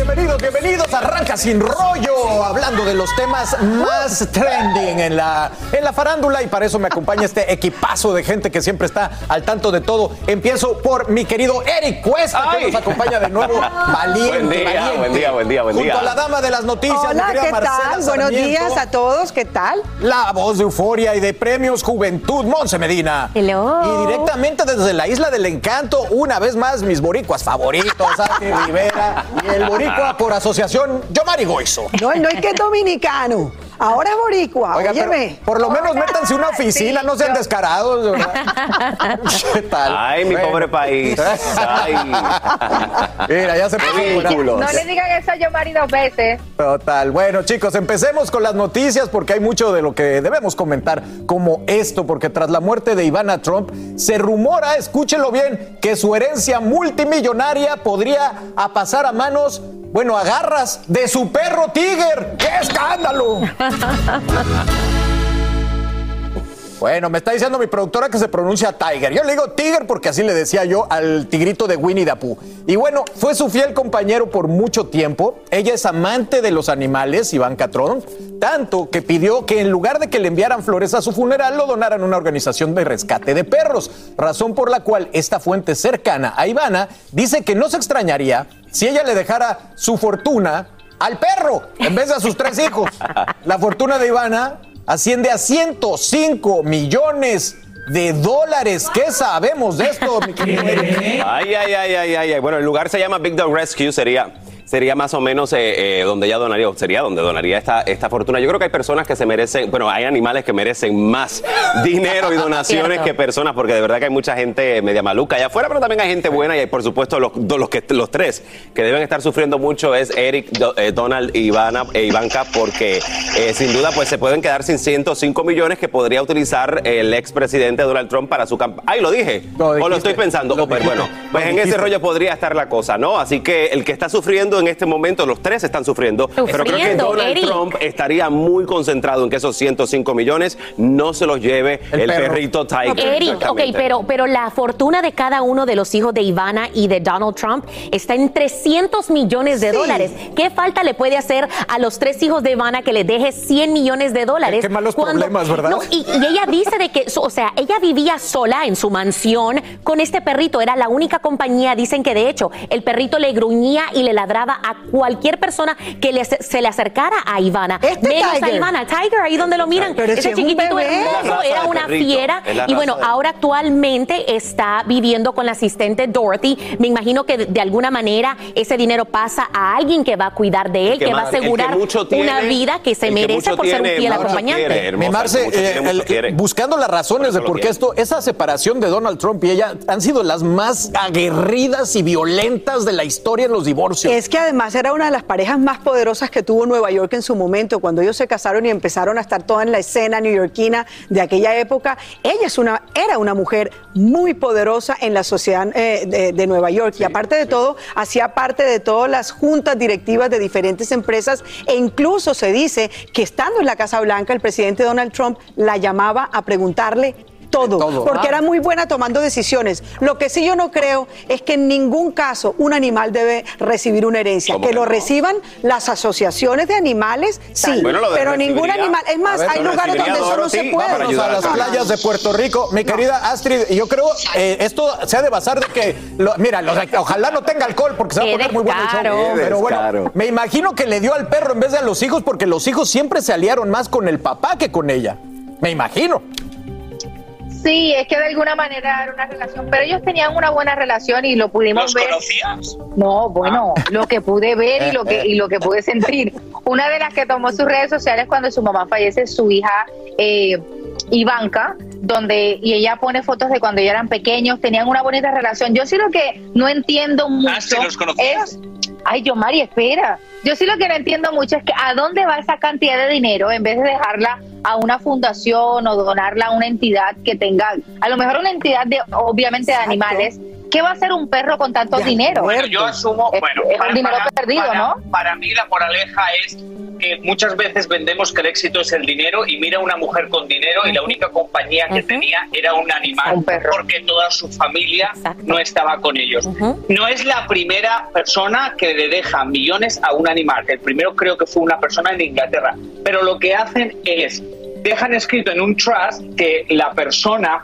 Bienvenidos, bienvenidos. Arranca sin rollo, hablando de los temas más trending en la, en la farándula. Y para eso me acompaña este equipazo de gente que siempre está al tanto de todo. Empiezo por mi querido Eric Cuesta, que nos acompaña de nuevo. Valiente, Buen día, valiente. buen día, buen día, buen Junto día. a la dama de las noticias, mi Hola, querida ¿qué Marcela tal? Buenos Sarmiento. días a todos, ¿qué tal? La voz de euforia y de premios Juventud, Monse Medina. Hello. Y directamente desde la Isla del Encanto, una vez más, mis boricuas favoritos, Aki Rivera y el por asociación, Yomari Goizo. No, no es que es dominicano, ahora es boricua, Oiga, óyeme. por lo menos métanse una oficina, no sean descarados. verdad. ¿Qué tal? Ay, mi Bueno. pobre país. Ay. Mira, ya se puso culos. No le digan eso a Yomari dos veces. Total. Bueno, chicos, empecemos con las noticias porque hay mucho de lo que debemos comentar, como esto, porque tras la muerte de Ivana Trump, se rumora, escúchelo bien, que su herencia multimillonaria podría a pasar a manos, bueno, a garras de su perro Tiger. ¡Qué escándalo! Bueno, me está diciendo mi productora que se pronuncia Tiger. Yo le digo Tiger porque así le decía yo al tigrito de Winnie the Pooh. Y bueno, fue su fiel compañero por mucho tiempo. Ella es amante de los animales, Ivanka Trump, tanto que pidió que en lugar de que le enviaran flores a su funeral, lo donaran a una organización de rescate de perros. Razón por la cual esta fuente cercana a Ivana dice que no se extrañaría si ella le dejara su fortuna al perro en vez de a sus tres hijos. La fortuna de Ivana asciende a 105 millones de dólares. ¿Qué sabemos de esto, mi querido ay, ay, ay, ay, ay. Bueno, el lugar se llama Big Dog Rescue, sería, sería más o menos eh, eh, donde ella donaría, o sería donde donaría esta, esta fortuna. Yo creo que hay personas que se merecen, bueno, hay animales que merecen más dinero y donaciones que personas, porque de verdad que hay mucha gente media maluca allá afuera, pero también hay gente buena y hay, por supuesto, los, los, que, los tres que deben estar sufriendo mucho es Eric, Do- eh, Donald y Ivana, e Ivanka, porque eh, sin duda pues se pueden quedar sin 105 millones que podría utilizar el expresidente Donald Trump para su campaña. Ay, lo dije. o lo estoy pensando. Oh, pero bueno, pues en ese rollo podría estar la cosa, ¿no? Así que el que está sufriendo en este momento, los tres están sufriendo, pero creo que Donald Eric. Trump estaría muy concentrado en que esos 105 millones no se los lleve el, perrito Tiger. Eric, ok, pero, pero la fortuna de cada uno de los hijos de Ivana y de Donald Trump está en 300 millones de dólares. ¿Qué falta le puede hacer a los tres hijos de Ivana que le deje 100 millones de dólares? Qué malos problemas, ¿verdad? No, y, y ella dice de que, o sea, ella vivía sola en su mansión con este perrito, era la única compañía, dicen que de hecho el perrito le gruñía y le ladraba a cualquier persona que le- se le acercara a Ivana. menos a. Ivana, Tiger, ahí donde lo miran, Pero ese si es un chiquitito bebé. hermoso, era una perrito, fiera y bueno, de- ahora actualmente está viviendo con la asistente Dorothy. Me imagino que de, de alguna manera ese dinero pasa a alguien que va a cuidar de él, que que, va a asegurar mucho tiene, una vida que se que merece por ser un fiel acompañante. quiere, hermosa, Mi Marce, eh, mucho el- quiere. buscando las razones de por qué esto, esa separación de Donald Trump y ella han sido las más aguerridas y violentas de la historia en los divorcios. Es que además era una de las parejas más poderosas que tuvo Nueva York en su momento, cuando ellos se casaron y empezaron a estar toda en la escena neoyorquina de aquella época. Ella es una, era una mujer muy poderosa en la sociedad eh, de, de Nueva York y aparte de todo, hacía parte de todas las juntas directivas de diferentes empresas e incluso se dice que estando en la Casa Blanca, el presidente Donald Trump la llamaba a preguntarle todo, todo. porque Ah. era muy buena tomando decisiones. Lo que sí yo no creo es que en ningún caso un animal debe recibir una herencia. ¿Cómo Que que lo no? reciban las asociaciones de animales, sí, Bueno, lo de pero ningún animal. Es más, ver, hay lugares donde eso no se puede. Vámonos a las playas de Puerto Rico. Mi querida Astrid, yo creo eh, esto se ha de basar de que, lo- mira, lo- ojalá no tenga alcohol porque se va a poner muy bueno el show. Pero bueno, me imagino que le dio al perro en vez de a los hijos porque los hijos siempre se aliaron más con el papá que con ella. Me imagino. Sí, es que de alguna manera era una relación, pero ellos tenían una buena relación y lo pudimos ver. No, bueno, lo que pude ver y lo que y lo que pude sentir. Una de las que tomó sus redes sociales cuando su mamá fallece, su hija eh, Ivanka, donde y ella pone fotos de cuando ellos eran pequeños, tenían una bonita relación. Yo sí lo que no entiendo mucho ¿los conocías? es Ay, yo, Mari, espera. Yo sí lo que no entiendo mucho es que a dónde va esa cantidad de dinero en vez de dejarla a una fundación o donarla a una entidad que tenga, a lo mejor una entidad de, obviamente, de animales. ¿Qué va a hacer un perro con tanto dinero? Bueno, yo asumo, Es- bueno, es un dinero perdido, para- ¿no? Para mí la moraleja es que muchas veces vendemos que el éxito es el dinero y mira una mujer con dinero y la única compañía que tenía era un animal porque toda su familia no estaba con ellos. No es la primera persona que le deja millones a un animal. El primero creo que fue una persona en Inglaterra. Pero lo que hacen es dejan escrito en un trust que la persona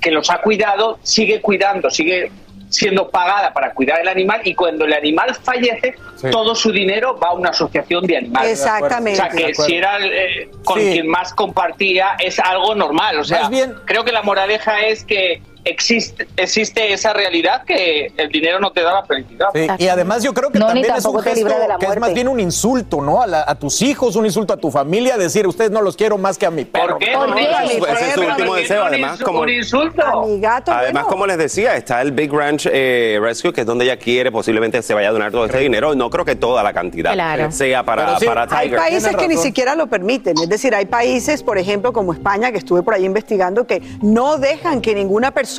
que los ha cuidado sigue cuidando, sigue siendo pagada para cuidar el animal y cuando el animal fallece, Sí. todo su dinero va a una asociación de animales. Exactamente. O sea, que si era eh, con Sí. quien más compartía, es algo normal. O sea, bien- creo que la moraleja es que existe, existe esa realidad que el dinero no te da la felicidad. Sí, y además yo creo que No, también es un gesto que es más bien un insulto, ¿no? A, la- a tus hijos, un insulto a tu familia, decir, ustedes no los quiero más que a mi perro. ¿Por qué? ¿Por qué? Ese es su último ¿por qué deseo, un además, como- Un insulto. A mi gato, Además, bueno. como les decía, está el Big Ranch eh, Rescue, que es donde ella quiere, posiblemente se vaya a donar todo este dinero. No creo que toda la cantidad Claro. sea para, sí, para Hay Tiger. países Tienes que ni siquiera lo permiten, es decir, hay países, por ejemplo, como España, que estuve por ahí investigando, que no dejan que ninguna persona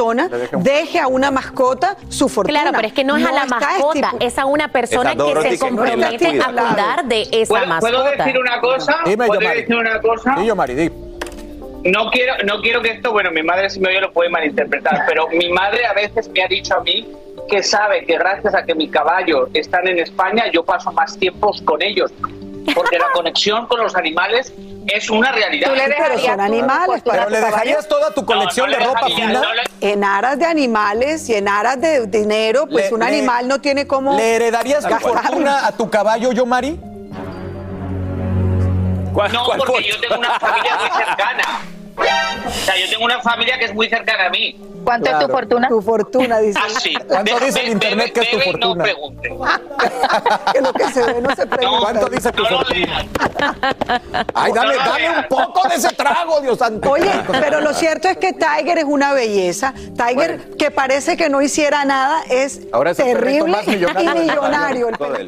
deje a una mascota su fortuna. Claro, pero es que no es a la mascota, es a una persona que se compromete a cuidar de esa ¿Puedo, mascota. puedo decir una cosa? Dime, ¿Puedo Yomari. decir una cosa? Sí, yo, Mari, di. No quiero, no quiero que esto, bueno, mi madre si me oye lo puede malinterpretar, pero mi madre a veces me ha dicho a mí que sabe que gracias a que mi caballo están en España, yo paso más tiempos con ellos. Porque la conexión con los animales es una realidad. Tú le Pero dejarías son animales. para Pero le dejarías toda tu colección no de ropa dejaría, fina. no le- En aras de animales y en aras de dinero, pues Le- un le- animal no tiene cómo. ¿Le heredarías tu fortuna a tu caballo, yo, Mari? ¿Cuál- No, cuál porque yo tengo una familia muy cercana. O sea, yo tengo una familia que es muy cercana a mí. ¿Cuánto es tu fortuna? Tu fortuna, dice. Ah, sí. ¿Cuánto dice el internet que es tu fortuna? No pregunte. que lo que se ve no se pregunta. ¿Cuánto dice tu No fortuna? Ay, dame no. un poco de ese trago, Dios santo. Oye, pero lo cierto es que Tiger es una belleza. Tiger, que parece que no hiciera nada, es Ahora es terrible más millonario y millonario. El